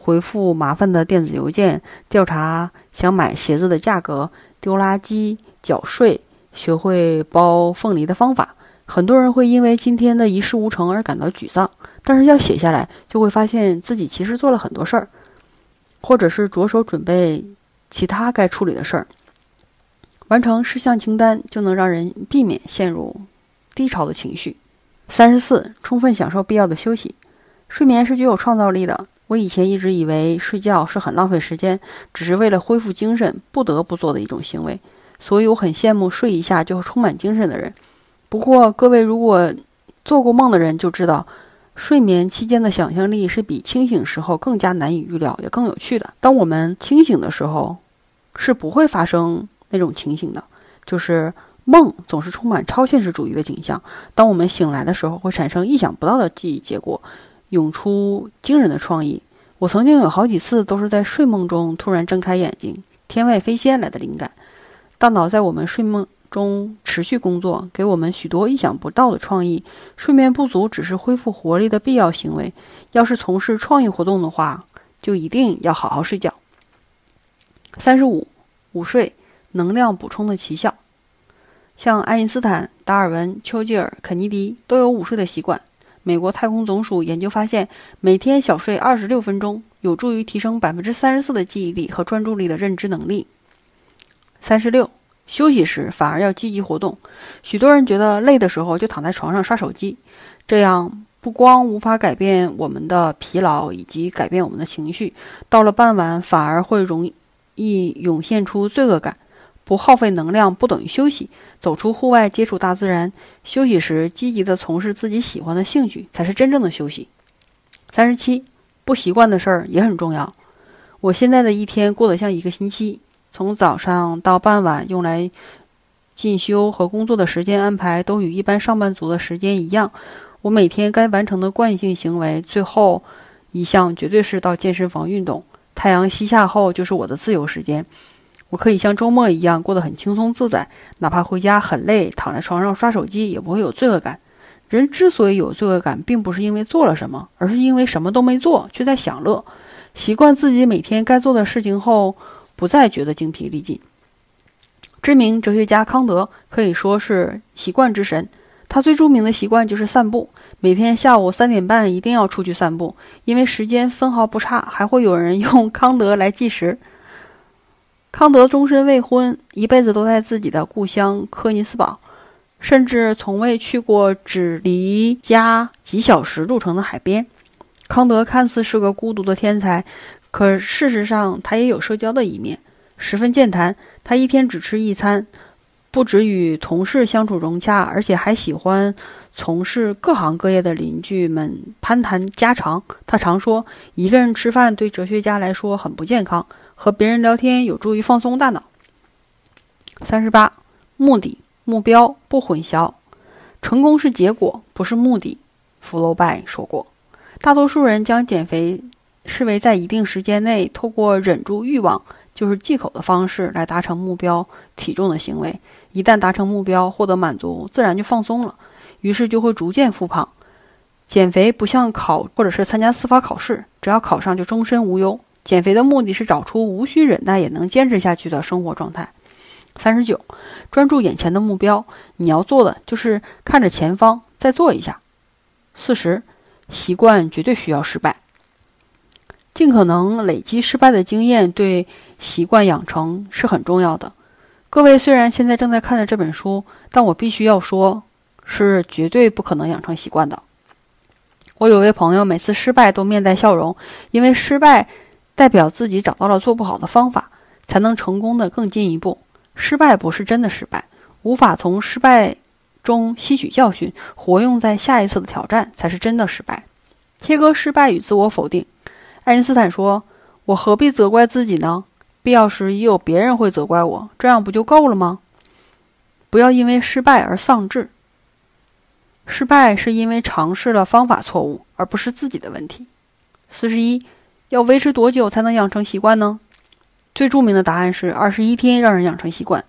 回复麻烦的电子邮件、调查想买鞋子的价格、丢垃圾、缴税、学会剥凤梨的方法。很多人会因为今天的一事无成而感到沮丧，但是要写下来，就会发现自己其实做了很多事儿，或者是着手准备。其他该处理的事儿，完成事项清单就能让人避免陷入低潮的情绪。三十四，充分享受必要的休息。睡眠是具有创造力的。我以前一直以为睡觉是很浪费时间，只是为了恢复精神不得不做的一种行为，所以我很羡慕睡一下就会充满精神的人。不过，各位如果做过梦的人就知道。睡眠期间的想象力是比清醒时候更加难以预料，也更有趣的。当我们清醒的时候，是不会发生那种情形的，就是梦总是充满超现实主义的景象。当我们醒来的时候，会产生意想不到的记忆结果，涌出惊人的创意。我曾经有好几次都是在睡梦中突然睁开眼睛，天外飞仙来的灵感。大脑在我们睡梦。中持续工作，给我们许多意想不到的创意。睡眠不足只是恢复活力的必要行为。要是从事创意活动的话，就一定要好好睡觉。三十五，午睡能量补充的奇效。像爱因斯坦、达尔文、丘吉尔、肯尼迪都有午睡的习惯。美国太空总署研究发现，每天小睡二十六分钟，有助于提升百分之三十四的记忆力和专注力的认知能力。三十六。休息时反而要积极活动，许多人觉得累的时候就躺在床上刷手机，这样不光无法改变我们的疲劳以及改变我们的情绪，到了傍晚反而会容易涌现出罪恶感。不耗费能量不等于休息，走出户外接触大自然，休息时积极的从事自己喜欢的兴趣才是真正的休息。三十七，不习惯的事儿也很重要。我现在的一天过得像一个星期。从早上到傍晚，用来进修和工作的时间安排都与一般上班族的时间一样。我每天该完成的惯性行为，最后一项绝对是到健身房运动。太阳西下后就是我的自由时间，我可以像周末一样过得很轻松自在，哪怕回家很累，躺在床上刷手机也不会有罪恶感。人之所以有罪恶感，并不是因为做了什么，而是因为什么都没做却在享乐。习惯自己每天该做的事情后。不再觉得精疲力尽。知名哲学家康德可以说是习惯之神，他最著名的习惯就是散步。每天下午三点半一定要出去散步，因为时间分毫不差，还会有人用康德来计时。康德终身未婚，一辈子都在自己的故乡科尼斯堡，甚至从未去过只离家几小时路程的海边。康德看似是个孤独的天才。可事实上，他也有社交的一面，十分健谈。他一天只吃一餐，不止与同事相处融洽，而且还喜欢从事各行各业的邻居们攀谈家常。他常说，一个人吃饭对哲学家来说很不健康，和别人聊天有助于放松大脑。三十八，目的目标不混淆，成功是结果，不是目的。福楼拜说过，大多数人将减肥。视为在一定时间内透过忍住欲望，就是忌口的方式来达成目标体重的行为。一旦达成目标，获得满足，自然就放松了，于是就会逐渐复胖。减肥不像考或者是参加司法考试，只要考上就终身无忧。减肥的目的是找出无需忍耐也能坚持下去的生活状态。三十九，专注眼前的目标，你要做的就是看着前方，再做一下。四十，习惯绝对需要失败，尽可能累积失败的经验，对习惯养成是很重要的。各位虽然现在正在看着这本书，但我必须要说，是绝对不可能养成习惯的。我有位朋友，每次失败都面带笑容，因为失败代表自己找到了做不好的方法，才能成功的更进一步。失败不是真的失败，无法从失败中吸取教训，活用在下一次的挑战才是真的失败。切割失败与自我否定，爱因斯坦说：“我何必责怪自己呢？必要时也有别人会责怪我，这样不就够了吗？”不要因为失败而丧志。失败是因为尝试了方法错误，而不是自己的问题。四十一，要维持多久才能养成习惯呢？最著名的答案是二十一天让人养成习惯。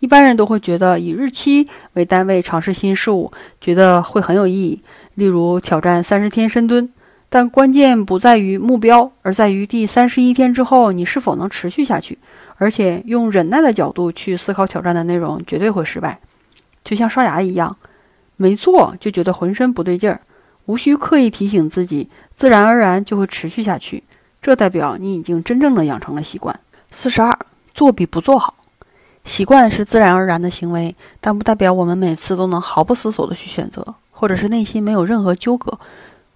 一般人都会觉得以日期为单位尝试新事物，觉得会很有意义，例如挑战三十天深蹲。但关键不在于目标，而在于第三十一天之后你是否能持续下去。而且用忍耐的角度去思考挑战的内容，绝对会失败。就像刷牙一样。没做就觉得浑身不对劲儿，无需刻意提醒自己，自然而然就会持续下去。这代表你已经真正的养成了习惯。四十二，做比不做好。习惯是自然而然的行为，但不代表我们每次都能毫不思索的去选择，或者是内心没有任何纠葛。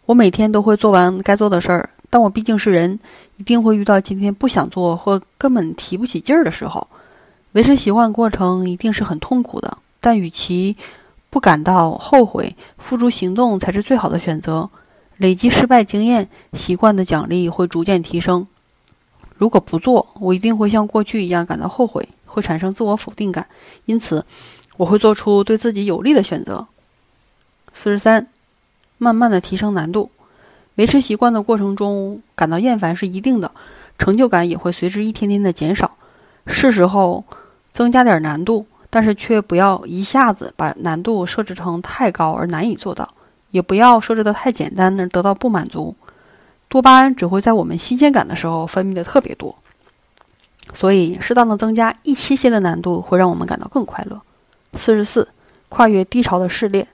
我每天都会做完该做的事儿，但我毕竟是人，一定会遇到今天不想做或根本提不起劲儿的时候。维持习惯过程一定是很痛苦的，但与其不感到后悔，付诸行动才是最好的选择。累积失败经验，习惯的奖励会逐渐提升。如果不做，我一定会像过去一样感到后悔，会产生自我否定感。因此，我会做出对自己有利的选择。四十三，慢慢的提升难度。维持习惯的过程中，感到厌烦是一定的，成就感也会随之一天天的减少。是时候增加点难度。但是却不要一下子把难度设置成太高而难以做到，也不要设置的太简单而得到不满足。多巴胺只会在我们新鲜感的时候分泌的特别多，所以适当的增加一些些的难度会让我们感到更快乐。四十四，跨越低潮的试炼。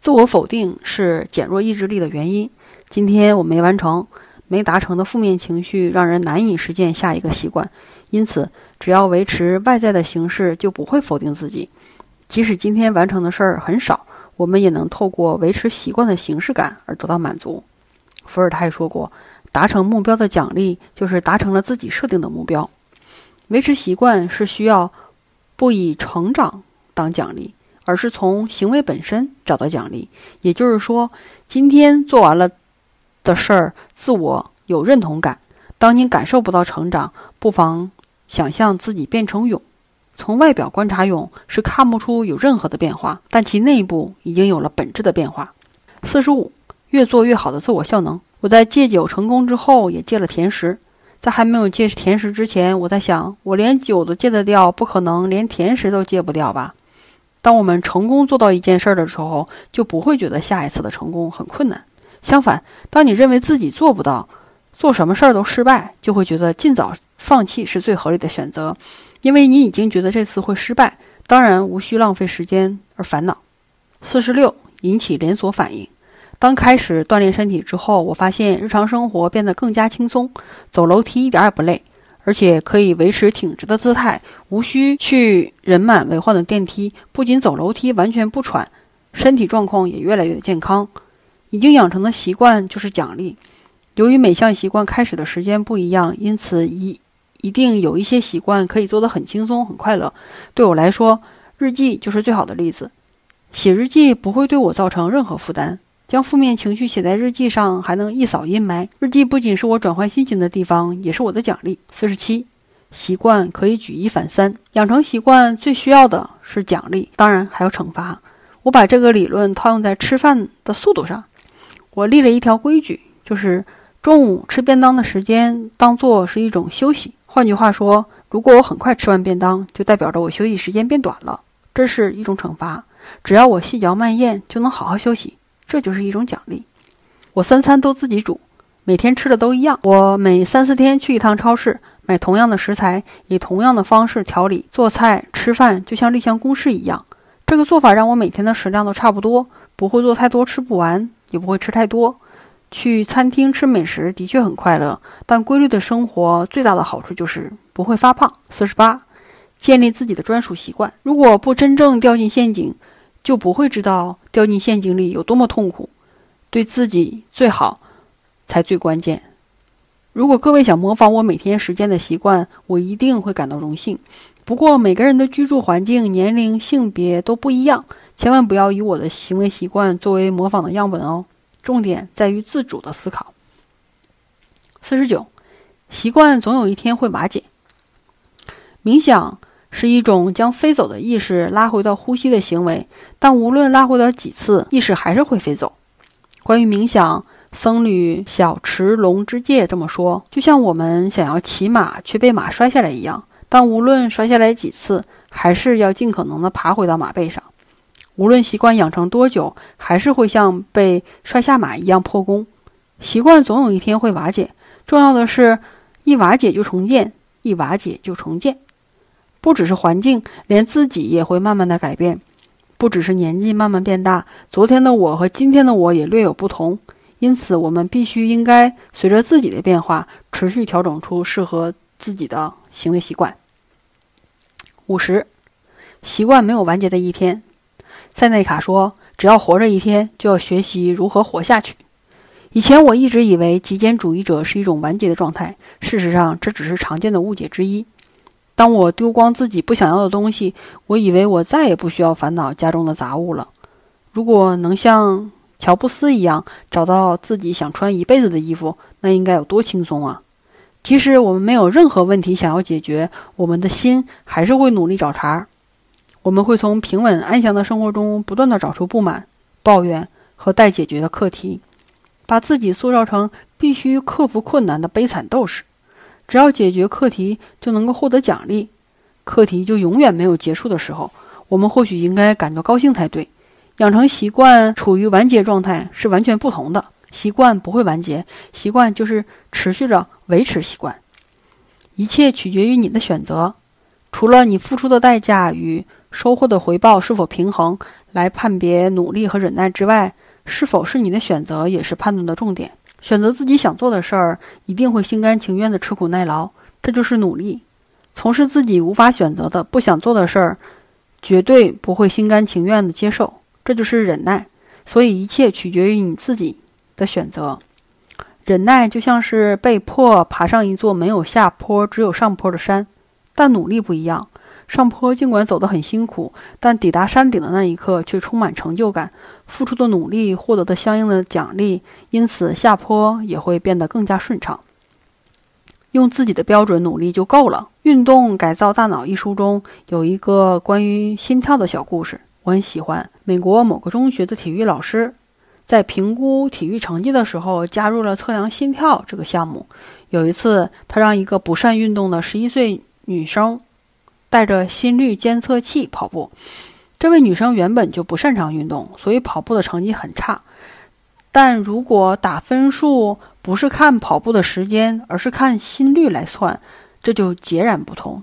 自我否定是减弱意志力的原因。今天我没完成、没达成的负面情绪让人难以实践下一个习惯。因此，只要维持外在的形式，就不会否定自己。即使今天完成的事儿很少，我们也能透过维持习惯的形式感而得到满足。伏尔泰说过：“达成目标的奖励就是达成了自己设定的目标。”维持习惯是需要不以成长当奖励，而是从行为本身找到奖励。也就是说，今天做完了的事儿，自我有认同感。当你感受不到成长，不妨。想象自己变成蛹，从外表观察蛹是看不出有任何的变化，但其内部已经有了本质的变化。四十五，越做越好的自我效能。我在戒酒成功之后，也戒了甜食。在还没有戒甜食之前，我在想，我连酒都戒得掉，不可能连甜食都戒不掉吧？当我们成功做到一件事的时候，就不会觉得下一次的成功很困难。相反，当你认为自己做不到，做什么事儿都失败，就会觉得尽早。放弃是最合理的选择，因为你已经觉得这次会失败，当然无需浪费时间而烦恼。四十六，引起连锁反应。当开始锻炼身体之后，我发现日常生活变得更加轻松，走楼梯一点也不累，而且可以维持挺直的姿态，无需去人满为患的电梯。不仅走楼梯完全不喘，身体状况也越来越健康。已经养成的习惯就是奖励。由于每项习惯开始的时间不一样，因此一。一定有一些习惯可以做得很轻松、很快乐。对我来说，日记就是最好的例子。写日记不会对我造成任何负担，将负面情绪写在日记上，还能一扫阴霾。日记不仅是我转换心情的地方，也是我的奖励。四十七，习惯可以举一反三。养成习惯最需要的是奖励，当然还有惩罚。我把这个理论套用在吃饭的速度上。我立了一条规矩，就是中午吃便当的时间当做是一种休息。换句话说，如果我很快吃完便当，就代表着我休息时间变短了，这是一种惩罚。只要我细嚼慢咽，就能好好休息，这就是一种奖励。我三餐都自己煮，每天吃的都一样。我每三四天去一趟超市，买同样的食材，以同样的方式调理做菜、吃饭，就像例行公事一样。这个做法让我每天的食量都差不多，不会做太多吃不完，也不会吃太多。去餐厅吃美食的确很快乐，但规律的生活最大的好处就是不会发胖。四十八，建立自己的专属习惯。如果不真正掉进陷阱，就不会知道掉进陷阱里有多么痛苦。对自己最好才最关键。如果各位想模仿我每天实践的习惯，我一定会感到荣幸。不过每个人的居住环境、年龄、性别都不一样，千万不要以我的行为习惯作为模仿的样本哦。重点在于自主的思考。四十九，习惯总有一天会瓦解。冥想是一种将飞走的意识拉回到呼吸的行为，但无论拉回到几次，意识还是会飞走。关于冥想，僧侣小池龙之介这么说：就像我们想要骑马却被马摔下来一样，但无论摔下来几次，还是要尽可能的爬回到马背上。无论习惯养成多久，还是会像被摔下马一样破功。习惯总有一天会瓦解，重要的是，一瓦解就重建，一瓦解就重建。不只是环境，连自己也会慢慢的改变。不只是年纪慢慢变大，昨天的我和今天的我也略有不同。因此，我们必须应该随着自己的变化，持续调整出适合自己的行为习惯。五十，习惯没有完结的一天。塞内卡说：“只要活着一天，就要学习如何活下去。”以前我一直以为极简主义者是一种完结的状态，事实上这只是常见的误解之一。当我丢光自己不想要的东西，我以为我再也不需要烦恼家中的杂物了。如果能像乔布斯一样找到自己想穿一辈子的衣服，那应该有多轻松啊！即使我们没有任何问题想要解决，我们的心还是会努力找茬。我们会从平稳安详的生活中不断的找出不满、抱怨和待解决的课题，把自己塑造成必须克服困难的悲惨斗士。只要解决课题就能够获得奖励，课题就永远没有结束的时候，我们或许应该感到高兴才对。养成习惯处于完结状态是完全不同的。习惯不会完结，习惯就是持续着维持习惯。一切取决于你的选择，除了你付出的代价与。收获的回报是否平衡，来判别努力和忍耐之外，是否是你的选择，也是判断的重点。选择自己想做的事儿，一定会心甘情愿的吃苦耐劳，这就是努力；从事自己无法选择的、不想做的事儿，绝对不会心甘情愿的接受，这就是忍耐。所以，一切取决于你自己的选择。忍耐就像是被迫爬上一座没有下坡、只有上坡的山，但努力不一样。上坡尽管走得很辛苦，但抵达山顶的那一刻却充满成就感。付出的努力获得的相应的奖励，因此下坡也会变得更加顺畅。用自己的标准努力就够了。《运动改造大脑》一书中有一个关于心跳的小故事，我很喜欢。美国某个中学的体育老师在评估体育成绩的时候加入了测量心跳这个项目。有一次，他让一个不善运动的十一岁女生。带着心率监测器跑步，这位女生原本就不擅长运动，所以跑步的成绩很差。但如果打分数不是看跑步的时间，而是看心率来算，这就截然不同。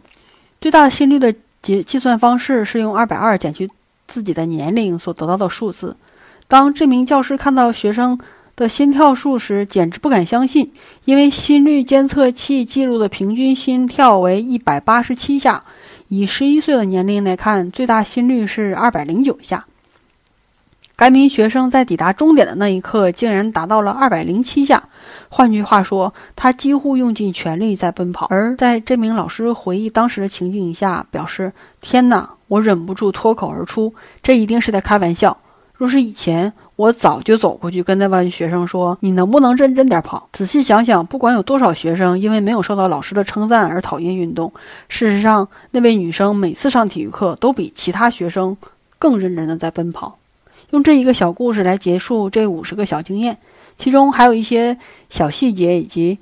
最大心率的计计算方式是用二百二减去自己的年龄所得到的数字。当这名教师看到学生的心跳数时，简直不敢相信，因为心率监测器记录的平均心跳为一百八十七下。以十一岁的年龄来看，最大心率是二百零九下。该名学生在抵达终点的那一刻，竟然达到了二百零七下。换句话说，他几乎用尽全力在奔跑。而在这名老师回忆当时的情景下，表示：“天哪，我忍不住脱口而出，这一定是在开玩笑。若是以前……”我早就走过去跟那位学生说：“你能不能认真点跑？”仔细想想，不管有多少学生因为没有受到老师的称赞而讨厌运动，事实上，那位女生每次上体育课都比其他学生更认真的在奔跑。用这一个小故事来结束这五十个小经验，其中还有一些小细节以及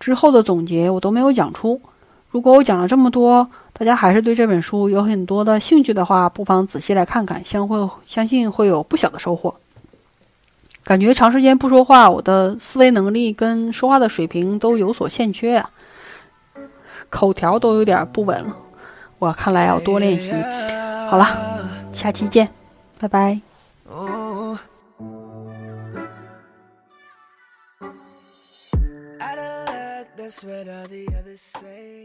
之后的总结我都没有讲出。如果我讲了这么多，大家还是对这本书有很多的兴趣的话，不妨仔细来看看，相会相信会有不小的收获。感觉长时间不说话，我的思维能力跟说话的水平都有所欠缺啊，口条都有点不稳了。我看来要多练习。好了，下期见，拜拜。That's what all the others say.